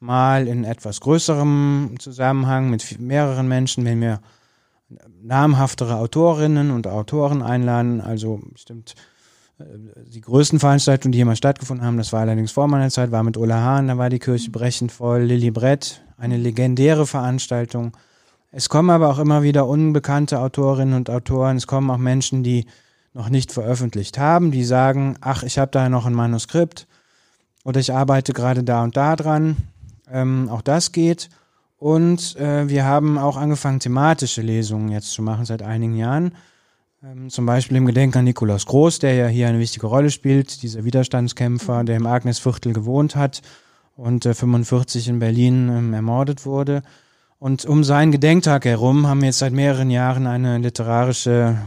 mal in etwas größerem Zusammenhang mit mehreren Menschen, wenn wir namhaftere Autorinnen und Autoren einladen, also bestimmt äh, die größten Veranstaltungen, die jemals stattgefunden haben, das war allerdings vor meiner Zeit, war mit Ulla Hahn, da war die Kirche brechend voll, Lilly Brett, eine legendäre Veranstaltung. Es kommen aber auch immer wieder unbekannte Autorinnen und Autoren, es kommen auch Menschen, die noch nicht veröffentlicht haben, die sagen, ach, ich habe da noch ein Manuskript, oder ich arbeite gerade da und da dran. Ähm, auch das geht. Und äh, wir haben auch angefangen, thematische Lesungen jetzt zu machen seit einigen Jahren. Ähm, zum Beispiel im Gedenken an Nikolaus Groß, der ja hier eine wichtige Rolle spielt, dieser Widerstandskämpfer, der im Agnesviertel gewohnt hat und äh, 45 in Berlin ähm, ermordet wurde. Und um seinen Gedenktag herum haben wir jetzt seit mehreren Jahren eine literarische,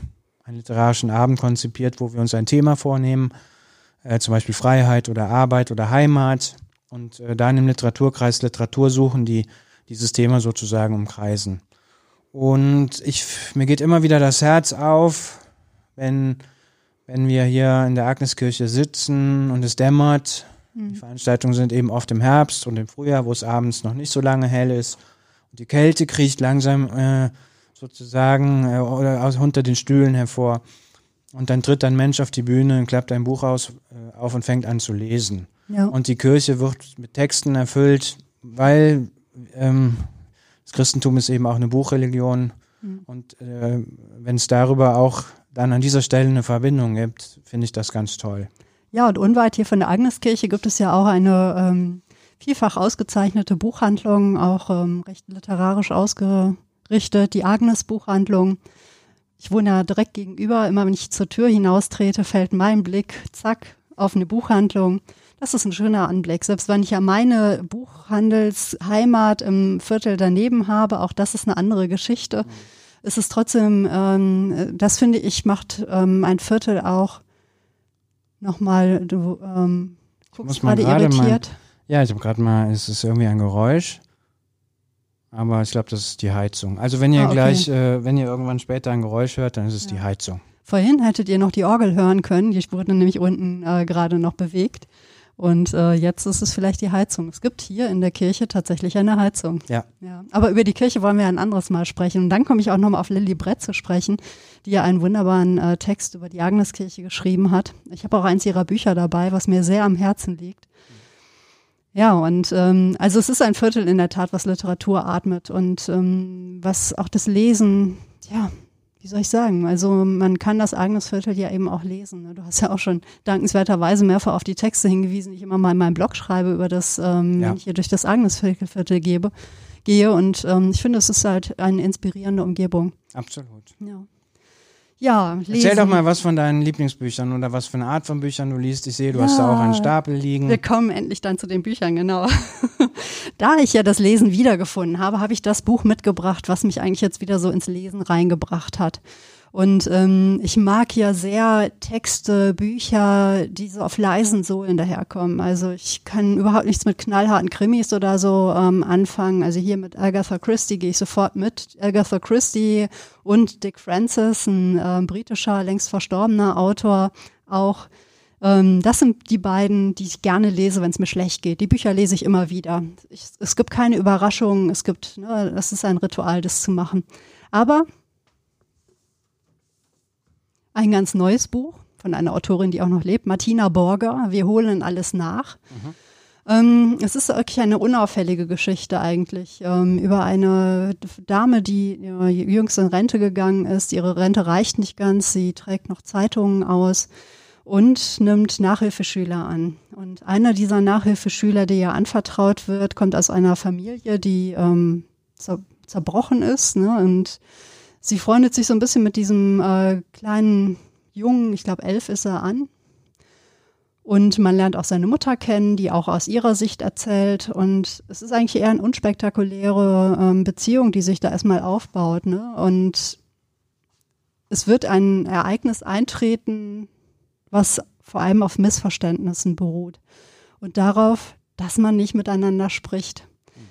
einen literarischen Abend konzipiert, wo wir uns ein Thema vornehmen äh, zum Beispiel Freiheit oder Arbeit oder Heimat und äh, dann im Literaturkreis Literatur suchen, die dieses Thema sozusagen umkreisen. Und ich, mir geht immer wieder das Herz auf, wenn, wenn wir hier in der Agneskirche sitzen und es dämmert. Mhm. Die Veranstaltungen sind eben oft im Herbst und im Frühjahr, wo es abends noch nicht so lange hell ist. Und die Kälte kriecht langsam äh, sozusagen äh, unter den Stühlen hervor. Und dann tritt ein Mensch auf die Bühne, klappt ein Buch aus, äh, auf und fängt an zu lesen. Ja. Und die Kirche wird mit Texten erfüllt, weil ähm, das Christentum ist eben auch eine Buchreligion. Mhm. Und äh, wenn es darüber auch dann an dieser Stelle eine Verbindung gibt, finde ich das ganz toll. Ja, und unweit hier von der Agneskirche gibt es ja auch eine ähm, vielfach ausgezeichnete Buchhandlung, auch ähm, recht literarisch ausgerichtet, die Agnes Buchhandlung ich wohne ja direkt gegenüber. Immer wenn ich zur Tür hinaustrete, fällt mein Blick, zack, auf eine Buchhandlung. Das ist ein schöner Anblick. Selbst wenn ich ja meine Buchhandelsheimat im Viertel daneben habe, auch das ist eine andere Geschichte. Mhm. Es ist trotzdem, ähm, das finde ich, macht ähm, ein Viertel auch nochmal, du ähm, guckst gerade irritiert. Mal, ja, ich habe gerade mal, es ist irgendwie ein Geräusch. Aber ich glaube, das ist die Heizung. Also wenn ihr ah, okay. gleich, äh, wenn ihr irgendwann später ein Geräusch hört, dann ist es ja. die Heizung. Vorhin hättet ihr noch die Orgel hören können, die wurde nämlich unten äh, gerade noch bewegt. Und äh, jetzt ist es vielleicht die Heizung. Es gibt hier in der Kirche tatsächlich eine Heizung. Ja. ja. Aber über die Kirche wollen wir ein anderes Mal sprechen. Und dann komme ich auch nochmal auf Lilly Brett zu sprechen, die ja einen wunderbaren äh, Text über die Agneskirche geschrieben hat. Ich habe auch eins ihrer Bücher dabei, was mir sehr am Herzen liegt. Ja, und ähm, also es ist ein Viertel in der Tat, was Literatur atmet und ähm, was auch das Lesen, ja, wie soll ich sagen, also man kann das Agnesviertel ja eben auch lesen. Ne? Du hast ja auch schon dankenswerterweise mehrfach auf die Texte hingewiesen, die ich immer mal in meinem Blog schreibe, über das, ähm, ja. wenn ich hier durch das Agnesviertel gebe, gehe. Und ähm, ich finde, es ist halt eine inspirierende Umgebung. Absolut. Ja. Ja, lesen. Erzähl doch mal was von deinen Lieblingsbüchern oder was für eine Art von Büchern du liest. Ich sehe, du ja, hast da auch einen Stapel liegen. Wir kommen endlich dann zu den Büchern, genau. da ich ja das Lesen wiedergefunden habe, habe ich das Buch mitgebracht, was mich eigentlich jetzt wieder so ins Lesen reingebracht hat. Und ähm, ich mag ja sehr Texte, Bücher, die so auf leisen Sohlen daherkommen. Also ich kann überhaupt nichts mit knallharten Krimis oder so ähm, anfangen. Also hier mit Agatha Christie gehe ich sofort mit. Agatha Christie und Dick Francis, ein äh, britischer, längst verstorbener Autor, auch. Ähm, das sind die beiden, die ich gerne lese, wenn es mir schlecht geht. Die Bücher lese ich immer wieder. Ich, es gibt keine Überraschungen. Es gibt, ne, das ist ein Ritual, das zu machen. Aber ein ganz neues Buch von einer Autorin, die auch noch lebt, Martina Borger. Wir holen alles nach. Mhm. Ähm, es ist wirklich eine unauffällige Geschichte eigentlich ähm, über eine Dame, die äh, jüngst in Rente gegangen ist. Ihre Rente reicht nicht ganz. Sie trägt noch Zeitungen aus und nimmt Nachhilfeschüler an. Und einer dieser Nachhilfeschüler, der ihr anvertraut wird, kommt aus einer Familie, die ähm, zer zerbrochen ist ne? und sie freundet sich so ein bisschen mit diesem äh, kleinen Jungen, ich glaube elf ist er an. Und man lernt auch seine Mutter kennen, die auch aus ihrer Sicht erzählt. Und es ist eigentlich eher eine unspektakuläre ähm, Beziehung, die sich da erstmal aufbaut. Ne? Und es wird ein Ereignis eintreten, was vor allem auf Missverständnissen beruht. Und darauf, dass man nicht miteinander spricht.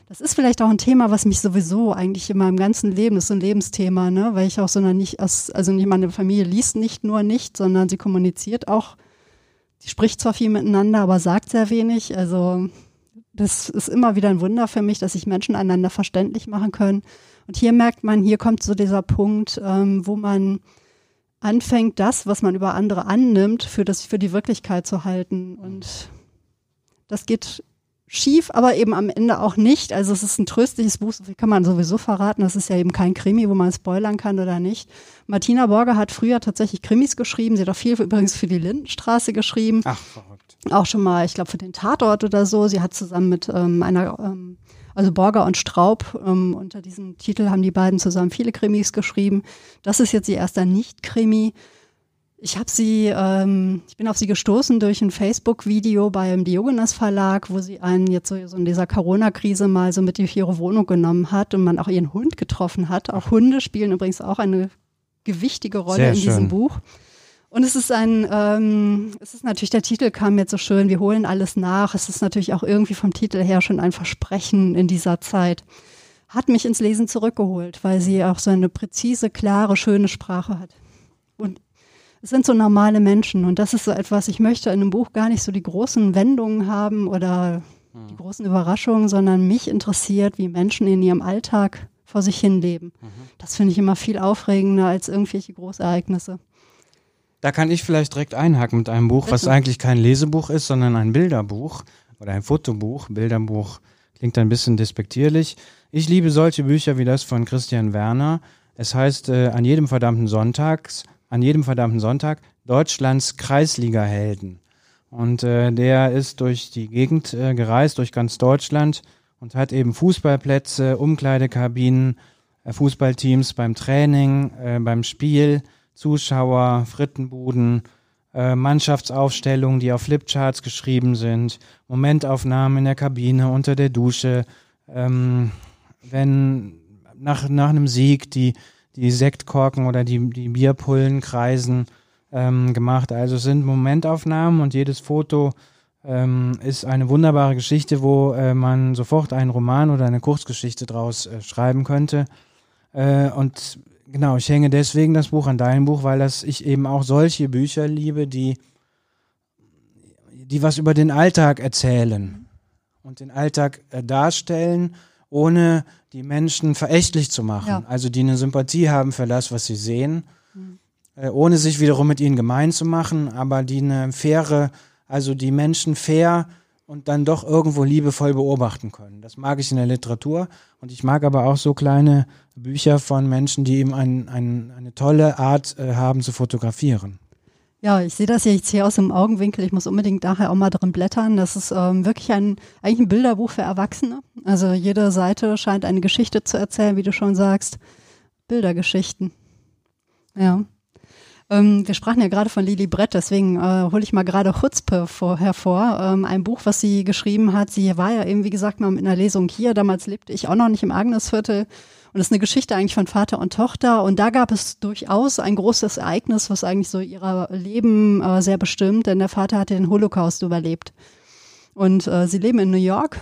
Das ist vielleicht auch ein Thema, was mich sowieso eigentlich in meinem ganzen Leben, das ist ein Lebensthema, ne, weil ich auch so nicht aus, also nicht meine Familie liest nicht nur nicht, sondern sie kommuniziert auch. Sie spricht zwar viel miteinander, aber sagt sehr wenig. Also das ist immer wieder ein Wunder für mich, dass sich Menschen einander verständlich machen können. Und hier merkt man, hier kommt so dieser Punkt, ähm, wo man anfängt, das, was man über andere annimmt, für das, für die Wirklichkeit zu halten. Und das geht schief, aber eben am Ende auch nicht. Also es ist ein tröstliches Buch, wie kann man sowieso verraten. Das ist ja eben kein Krimi, wo man spoilern kann oder nicht. Martina Borger hat früher tatsächlich Krimis geschrieben. Sie hat auch viel übrigens für die Lindenstraße geschrieben. Ach, verrückt. Auch schon mal, ich glaube, für den Tatort oder so. Sie hat zusammen mit ähm, einer, ähm, also Borger und Straub, ähm, unter diesem Titel haben die beiden zusammen viele Krimis geschrieben. Das ist jetzt ihr erster Nicht-Krimi. Ich habe sie, ähm, ich bin auf sie gestoßen durch ein Facebook-Video beim Diogenes Verlag, wo sie einen jetzt so, so in dieser Corona-Krise mal so mit in ihre Wohnung genommen hat und man auch ihren Hund getroffen hat. Auch Hunde spielen übrigens auch eine gewichtige Rolle Sehr in schön. diesem Buch. Und es ist ein, ähm, es ist natürlich, der Titel kam jetzt so schön, wir holen alles nach. Es ist natürlich auch irgendwie vom Titel her schon ein Versprechen in dieser Zeit. Hat mich ins Lesen zurückgeholt, weil sie auch so eine präzise, klare, schöne Sprache hat. Es sind so normale Menschen und das ist so etwas, ich möchte in einem Buch gar nicht so die großen Wendungen haben oder die mhm. großen Überraschungen, sondern mich interessiert, wie Menschen in ihrem Alltag vor sich hin leben. Mhm. Das finde ich immer viel aufregender als irgendwelche Großereignisse. Da kann ich vielleicht direkt einhaken mit einem Buch, Bitte. was eigentlich kein Lesebuch ist, sondern ein Bilderbuch oder ein Fotobuch. Bilderbuch klingt ein bisschen despektierlich. Ich liebe solche Bücher wie das von Christian Werner. Es heißt äh, an jedem verdammten Sonntags an jedem verdammten Sonntag Deutschlands Kreisliga-Helden. Und äh, der ist durch die Gegend äh, gereist, durch ganz Deutschland und hat eben Fußballplätze, Umkleidekabinen äh, Fußballteams beim Training, äh, beim Spiel, Zuschauer, Frittenbuden, äh, Mannschaftsaufstellungen, die auf Flipcharts geschrieben sind, Momentaufnahmen in der Kabine, unter der Dusche, ähm, wenn nach, nach einem Sieg die, die Sektkorken oder die, die Bierpullen kreisen ähm, gemacht. Also es sind Momentaufnahmen und jedes Foto ähm, ist eine wunderbare Geschichte, wo äh, man sofort einen Roman oder eine Kurzgeschichte draus äh, schreiben könnte. Äh, und genau, ich hänge deswegen das Buch an dein Buch, weil das ich eben auch solche Bücher liebe, die, die was über den Alltag erzählen und den Alltag äh, darstellen, ohne die Menschen verächtlich zu machen. Ja. Also die eine Sympathie haben für das, was sie sehen, äh, ohne sich wiederum mit ihnen gemein zu machen, aber die eine faire, also die Menschen fair und dann doch irgendwo liebevoll beobachten können. Das mag ich in der Literatur und ich mag aber auch so kleine Bücher von Menschen, die eben ein, ein, eine tolle Art äh, haben zu fotografieren. Ja, ich sehe das jetzt hier aus dem Augenwinkel. Ich muss unbedingt nachher auch mal drin blättern. Das ist ähm, wirklich ein, eigentlich ein Bilderbuch für Erwachsene. Also jede Seite scheint eine Geschichte zu erzählen, wie du schon sagst. Bildergeschichten. Ja. Ähm, wir sprachen ja gerade von Lili Brett, deswegen äh, hole ich mal gerade Chutzpe vor, hervor. Ähm, ein Buch, was sie geschrieben hat. Sie war ja eben, wie gesagt, mal in einer Lesung hier. Damals lebte ich auch noch nicht im Agnesviertel. Und das ist eine Geschichte eigentlich von Vater und Tochter. Und da gab es durchaus ein großes Ereignis, was eigentlich so ihr Leben äh, sehr bestimmt, denn der Vater hatte den Holocaust überlebt. Und äh, sie leben in New York,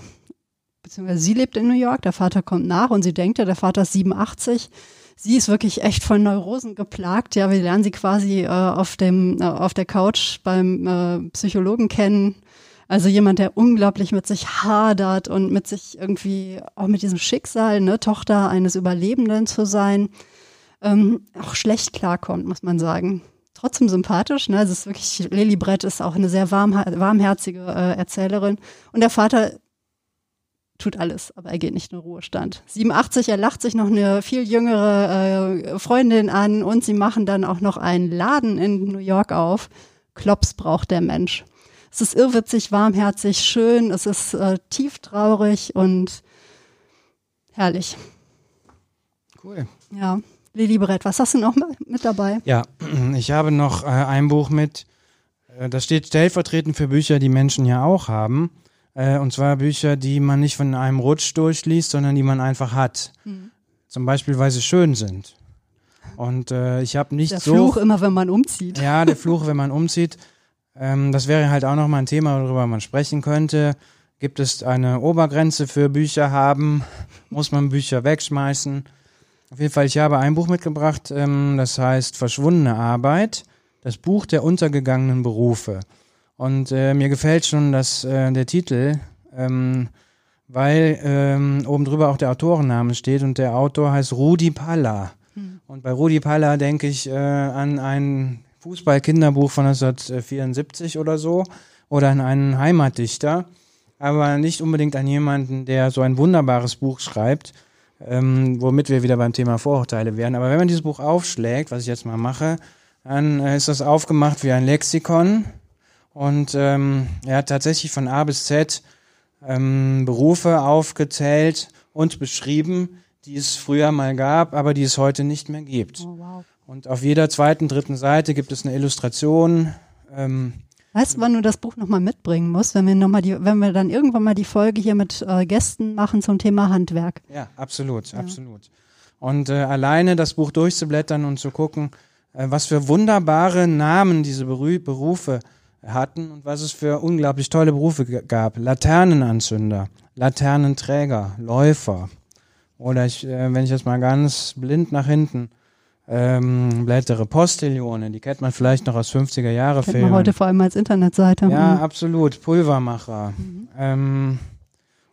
beziehungsweise sie lebt in New York, der Vater kommt nach und sie denkt ja, der Vater ist 87. Sie ist wirklich echt von Neurosen geplagt. Ja, wir lernen sie quasi äh, auf dem äh, auf der Couch beim äh, Psychologen kennen. Also jemand, der unglaublich mit sich hadert und mit sich irgendwie auch mit diesem Schicksal, ne, Tochter eines Überlebenden zu sein, ähm, auch schlecht klarkommt, muss man sagen. Trotzdem sympathisch, ne? Es ist wirklich, Lili Brett ist auch eine sehr warm, warmherzige äh, Erzählerin. Und der Vater tut alles, aber er geht nicht in den Ruhestand. 87, er lacht sich noch eine viel jüngere äh, Freundin an und sie machen dann auch noch einen Laden in New York auf. Klops braucht der Mensch. Es ist irrwitzig, warmherzig, schön, es ist äh, tief traurig und herrlich. Cool. Ja. Lili Brett, was hast du noch mit dabei? Ja, ich habe noch äh, ein Buch mit, äh, das steht stellvertretend für Bücher, die Menschen ja auch haben. Äh, und zwar Bücher, die man nicht von einem Rutsch durchliest, sondern die man einfach hat. Mhm. Zum Beispiel, weil sie schön sind. Und äh, ich habe nicht Der so. Fluch immer, wenn man umzieht. Ja, der Fluch, wenn man umzieht. Ähm, das wäre halt auch noch mal ein Thema, worüber man sprechen könnte. Gibt es eine Obergrenze für Bücher haben? Muss man Bücher wegschmeißen? Auf jeden Fall, ich habe ein Buch mitgebracht, ähm, das heißt Verschwundene Arbeit, das Buch der untergegangenen Berufe. Und äh, mir gefällt schon dass äh, der Titel, ähm, weil ähm, oben drüber auch der Autorenname steht und der Autor heißt Rudi Palla. Und bei Rudi Palla denke ich äh, an ein Fußball-Kinderbuch von 1974 oder so oder an einen Heimatdichter, aber nicht unbedingt an jemanden, der so ein wunderbares Buch schreibt, ähm, womit wir wieder beim Thema Vorurteile wären. Aber wenn man dieses Buch aufschlägt, was ich jetzt mal mache, dann äh, ist das aufgemacht wie ein Lexikon und ähm, er hat tatsächlich von A bis Z ähm, Berufe aufgezählt und beschrieben, die es früher mal gab, aber die es heute nicht mehr gibt. Oh, wow. Und auf jeder zweiten, dritten Seite gibt es eine Illustration. Ähm, Weißt du, wann du das Buch nochmal mitbringen musst, wenn wir noch mal die, wenn wir dann irgendwann mal die Folge hier mit äh, Gästen machen zum Thema Handwerk? ja, absolut, absolut. Und äh, alleine das Buch durchzublättern und zu gucken, äh, was für wunderbare Namen diese Berü Berufe hatten und was es für unglaublich tolle Berufe gab. Laternenanzünder, Laternenträger, Läufer. Oder ich, äh, wenn ich jetzt mal ganz blind nach hinten ähm, blättere, Postillone, die kennt man vielleicht noch aus 50er Jahre Kennt Filmen. man heute vor allem als Internetseite. Ja, Mhm. absolut. Pulvermacher. Ähm,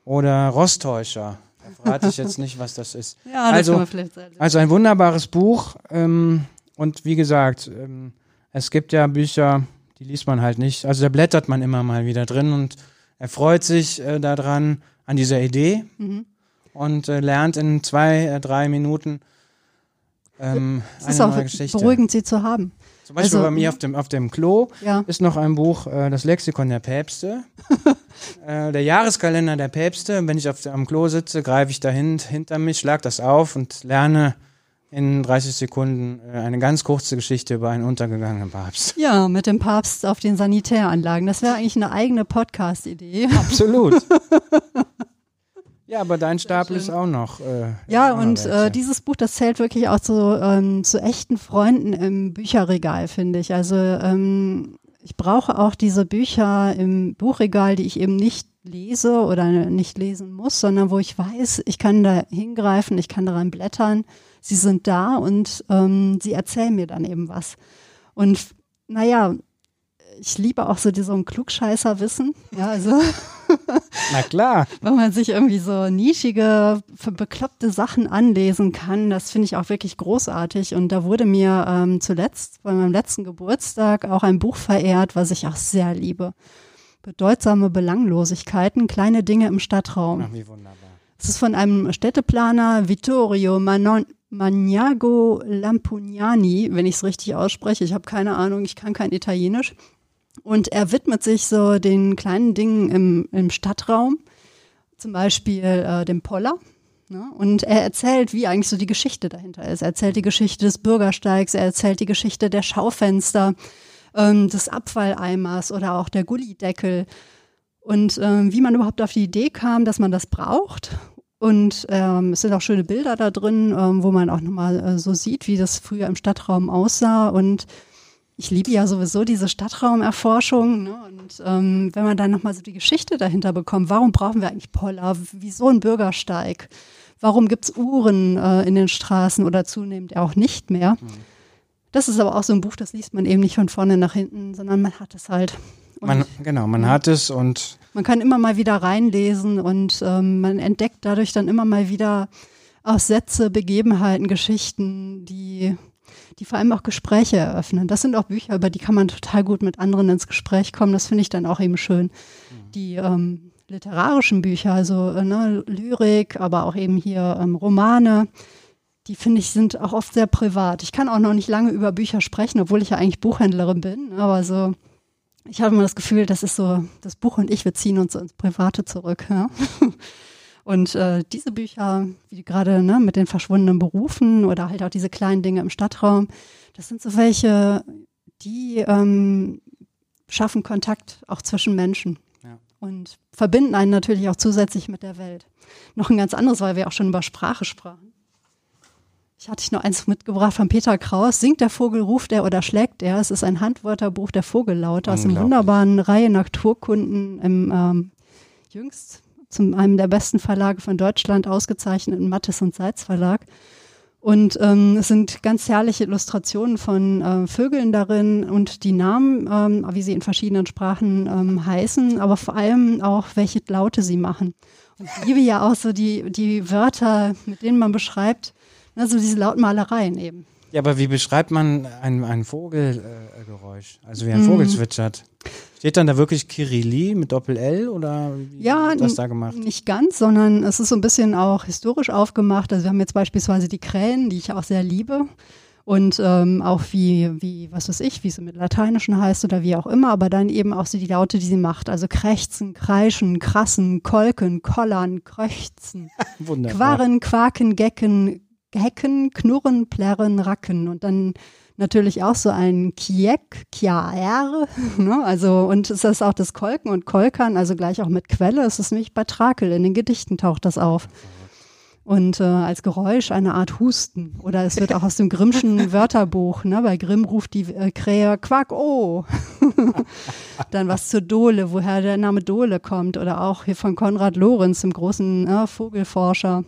oder Rosttäuscher. Da verrate ich jetzt nicht, was das ist. ja das also- vielleicht sagen. Also ein wunderbares Buch. Ähm, und wie gesagt, ähm, es gibt ja Bücher, die liest man halt nicht. Also da blättert man immer mal wieder drin und erfreut sich äh, daran, an dieser Idee Mhm. und äh, lernt in zwei, äh, drei Minuten ähm, Es ist auch Geschichte. beruhigend, sie zu haben. Zum Beispiel also- bei mir auf dem, auf dem Klo Ja. ist noch ein Buch, äh, das Lexikon der Päpste. äh, der Jahreskalender der Päpste. Wenn ich auf, am Klo sitze, greife ich dahin hinter mich, schlag das auf und lerne in 30 Sekunden äh, eine ganz kurze Geschichte über einen untergegangenen Papst. Ja, mit dem Papst auf den Sanitäranlagen. Das wäre eigentlich eine eigene Podcast-Idee. Absolut. ja, aber dein Stapel ist auch noch. Äh, ja, und äh, dieses Buch, das zählt wirklich auch zu, ähm, zu echten Freunden im Bücherregal, finde ich. Also ähm, ich brauche auch diese Bücher im Buchregal, die ich eben nicht lese oder nicht lesen muss, sondern wo ich weiß, ich kann da hingreifen, ich kann daran blättern sie sind da und ähm, sie erzählen mir dann eben was. Und naja, ich liebe auch so diesen Klugscheißer-Wissen. Ja, also. Na klar. Wenn man sich irgendwie so nischige, bekloppte Sachen anlesen kann, das finde ich auch wirklich großartig. Und da wurde mir ähm, zuletzt bei meinem letzten Geburtstag auch ein Buch verehrt, was ich auch sehr liebe. Bedeutsame Belanglosigkeiten, kleine Dinge im Stadtraum. Ach, wie wunderbar. Es ist von einem Städteplaner Vittorio Manon Magnago Lampugnani, wenn ich es richtig ausspreche. Ich habe keine Ahnung, ich kann kein Italienisch. Und er widmet sich so den kleinen Dingen im, im Stadtraum, zum Beispiel äh, dem Poller. Ne? Und er erzählt, wie eigentlich so die Geschichte dahinter ist. Er erzählt die Geschichte des Bürgersteigs, er erzählt die Geschichte der Schaufenster, ähm, des Abfalleimers oder auch der Gullideckel. Und ähm, wie man überhaupt auf die Idee kam, dass man das braucht und ähm, es sind auch schöne Bilder da drin, ähm, wo man auch nochmal äh, so sieht, wie das früher im Stadtraum aussah. Und ich liebe ja sowieso diese Stadtraumerforschung. Ne? Und ähm, wenn man dann nochmal so die Geschichte dahinter bekommt, warum brauchen wir eigentlich Poller? Wieso ein Bürgersteig? Warum gibt's Uhren äh, in den Straßen oder zunehmend auch nicht mehr? Mhm. Das ist aber auch so ein Buch, das liest man eben nicht von vorne nach hinten, sondern man hat es halt. Man, genau, man hat es und man kann immer mal wieder reinlesen und ähm, man entdeckt dadurch dann immer mal wieder auch Sätze, Begebenheiten, Geschichten, die, die vor allem auch Gespräche eröffnen. Das sind auch Bücher, über die kann man total gut mit anderen ins Gespräch kommen. Das finde ich dann auch eben schön. Mhm. Die ähm, literarischen Bücher, also äh, ne, Lyrik, aber auch eben hier ähm, Romane, die finde ich sind auch oft sehr privat. Ich kann auch noch nicht lange über Bücher sprechen, obwohl ich ja eigentlich Buchhändlerin bin, aber so ich habe immer das Gefühl, das ist so, das Buch und ich, wir ziehen uns ins Private zurück. Ja? Und äh, diese Bücher, wie gerade ne, mit den verschwundenen Berufen oder halt auch diese kleinen Dinge im Stadtraum, das sind so welche, die ähm, schaffen Kontakt auch zwischen Menschen ja. und verbinden einen natürlich auch zusätzlich mit der Welt. Noch ein ganz anderes, weil wir auch schon über Sprache sprachen. Ich hatte ich noch eins mitgebracht von Peter Kraus. Singt der Vogel, ruft er oder schlägt er? Es ist ein Handwörterbuch der Vogellaute aus dem wunderbaren Reihe Naturkunden im ähm, jüngst zum einem der besten Verlage von Deutschland ausgezeichneten Mattes und Seitz Verlag. Und ähm, es sind ganz herrliche Illustrationen von äh, Vögeln darin und die Namen, ähm, wie sie in verschiedenen Sprachen ähm, heißen, aber vor allem auch, welche Laute sie machen. Und ich liebe ja auch so die, die Wörter, mit denen man beschreibt, also diese Lautmalereien eben. Ja, aber wie beschreibt man ein, ein Vogelgeräusch? Äh, also wie ein mm. Vogel zwitschert? Steht dann da wirklich Kirilli mit Doppel-L oder wie ja, wird das da gemacht? Nicht ganz, sondern es ist so ein bisschen auch historisch aufgemacht. Also wir haben jetzt beispielsweise die Krähen, die ich auch sehr liebe. Und ähm, auch wie, wie, was weiß ich, wie sie mit Lateinischen heißt oder wie auch immer, aber dann eben auch so die Laute, die sie macht. Also krächzen, kreischen, krassen, kolken, kollern, kröchzen, Quarren, quaken, gecken, Hecken, Knurren, Plärren, Racken und dann natürlich auch so ein Kiek, Kiaer, ne? also und es ist auch das Kolken und Kolkern, also gleich auch mit Quelle, es ist nämlich bei Trakel, in den Gedichten taucht das auf. Und äh, als Geräusch eine Art Husten. Oder es wird auch aus dem Grimmschen Wörterbuch, ne? bei Grimm ruft die äh, Krähe Quack, oh. Dann was zur Dole, woher der Name Dole kommt. Oder auch hier von Konrad Lorenz, dem großen äh, Vogelforscher.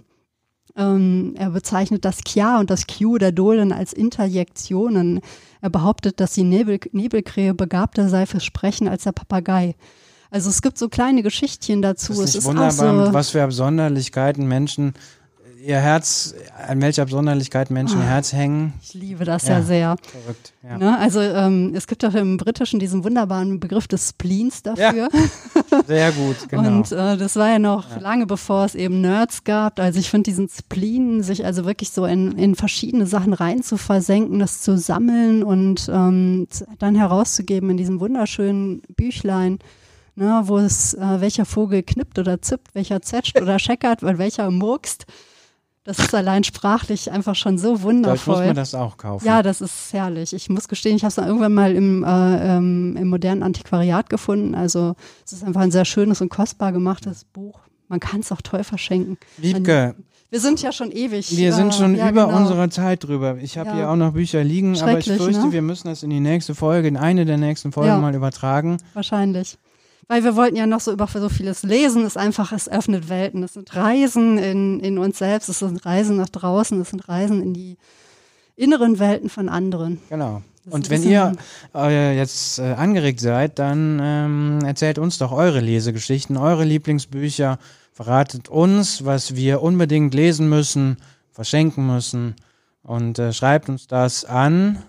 Ähm, er bezeichnet das Kja und das Q der Dohlen als Interjektionen. Er behauptet, dass die Nebel Nebelkrähe begabter sei fürs Sprechen als der Papagei. Also es gibt so kleine Geschichtchen dazu. Das ist, es ist wunderbar, so, was für Absonderlichkeiten Menschen ihr Herz, an welcher Absonderlichkeit Menschen ihr Herz hängen. Ich liebe das ja, ja sehr. Verrückt. Ja. Ne? Also ähm, es gibt auch im Britischen diesen wunderbaren Begriff des Spleens dafür. Ja. Sehr gut, genau. Und äh, das war ja noch lange bevor es eben Nerds gab. Also ich finde diesen Spleen, sich also wirklich so in, in verschiedene Sachen rein zu versenken, das zu sammeln und ähm, dann herauszugeben in diesem wunderschönen Büchlein ne, wo es, äh, welcher Vogel knippt oder zippt, welcher zetscht oder scheckert, weil welcher murkst. Das ist allein sprachlich einfach schon so wundervoll. Vielleicht muss man das auch kaufen. Ja, das ist herrlich. Ich muss gestehen, ich habe es irgendwann mal im, äh, ähm, im modernen Antiquariat gefunden. Also es ist einfach ein sehr schönes und kostbar gemachtes Buch. Man kann es auch toll verschenken. Wiebke, Wir sind ja schon ewig. wir sind äh, schon ja, über genau. unsere Zeit drüber. Ich habe Ja. hier auch noch Bücher liegen, aber ich fürchte, ne? wir müssen das in die nächste Folge, in eine der nächsten Folgen Ja. mal übertragen. Wahrscheinlich. Weil wir wollten ja noch so über so vieles lesen. Es ist einfach, es öffnet Welten. Es sind Reisen in, in uns selbst. Es sind Reisen nach draußen. Es sind Reisen in die inneren Welten von anderen. Genau. Das Und wenn ihr äh, jetzt äh, angeregt seid, dann ähm, erzählt uns doch eure Lesegeschichten, eure Lieblingsbücher. Verratet uns, was wir unbedingt lesen müssen, verschenken müssen. Und äh, schreibt uns das an.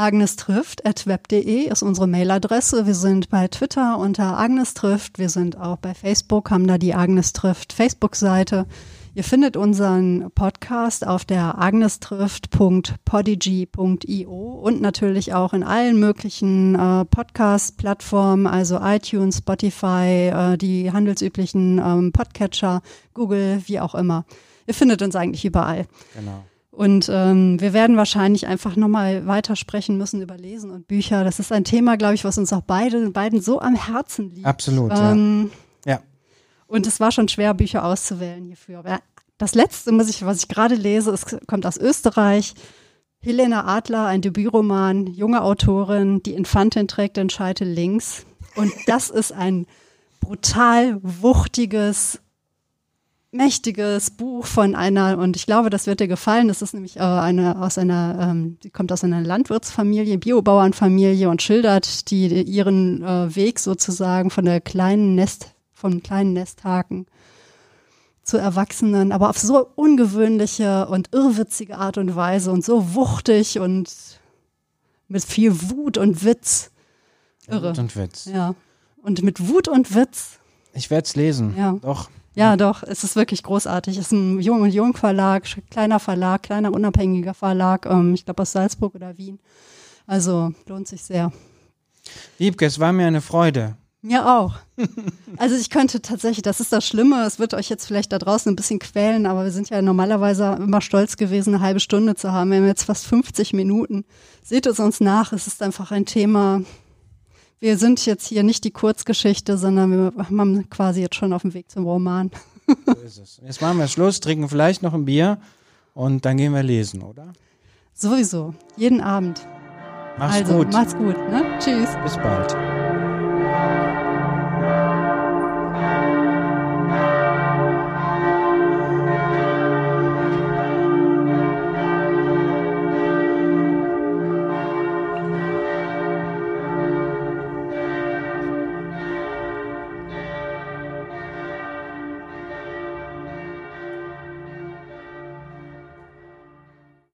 Agnes trifft at web.de ist unsere Mailadresse. Wir sind bei Twitter unter Agnes trifft. Wir sind auch bei Facebook, haben da die Agnes trifft Facebook-Seite. Ihr findet unseren Podcast auf der agnestrifft.podigy.io und natürlich auch in allen möglichen äh, Podcast-Plattformen, also iTunes, Spotify, äh, die handelsüblichen ähm, Podcatcher, Google, wie auch immer. Ihr findet uns eigentlich überall. Genau. Und ähm, wir werden wahrscheinlich einfach nochmal weiter sprechen müssen über Lesen und Bücher. Das ist ein Thema, glaube ich, was uns auch beide, beiden so am Herzen liegt. Absolut, Ähm, ja. Ja. Und es war schon schwer, Bücher auszuwählen hierfür. Aber das letzte, muss ich, was ich gerade lese, es kommt aus Österreich. Helena Adler, ein Debütroman, junge Autorin, die Infantin trägt den Scheitel links. Und das ist ein brutal wuchtiges, mächtiges Buch von einer, und ich glaube, das wird dir gefallen. Das ist nämlich äh, eine aus einer, ähm, die kommt aus einer Landwirtsfamilie, Biobauernfamilie und schildert die, ihren äh, Weg sozusagen von der kleinen Nest, vom kleinen Nesthaken zu Erwachsenen, aber auf so ungewöhnliche und irrwitzige Art und Weise und so wuchtig und mit viel Wut und Witz. Irre. Wut und Witz. Ja. Und mit Wut und Witz. Ich werde es lesen. Ja. Doch. Ja, doch, es ist wirklich großartig. Es ist ein Jung- und Jung-Verlag, kleiner Verlag, kleiner unabhängiger Verlag, ähm, ich glaube aus Salzburg oder Wien. Also lohnt sich sehr. Wiebke, es war mir eine Freude. Mir auch. Also ich könnte tatsächlich, das ist das Schlimme, es wird euch jetzt vielleicht da draußen ein bisschen quälen, aber wir sind ja normalerweise immer stolz gewesen, eine halbe Stunde zu haben. Wir haben jetzt fast 50 Minuten. Seht es uns nach, es ist einfach ein Thema. Wir sind jetzt hier nicht die Kurzgeschichte, sondern wir haben quasi jetzt schon auf dem Weg zum Roman. So ist es. Jetzt machen wir Schluss, trinken vielleicht noch ein Bier und dann gehen wir lesen, oder? Sowieso, jeden Abend. Mach's also, gut. macht's gut. Ne? Tschüss. Bis bald.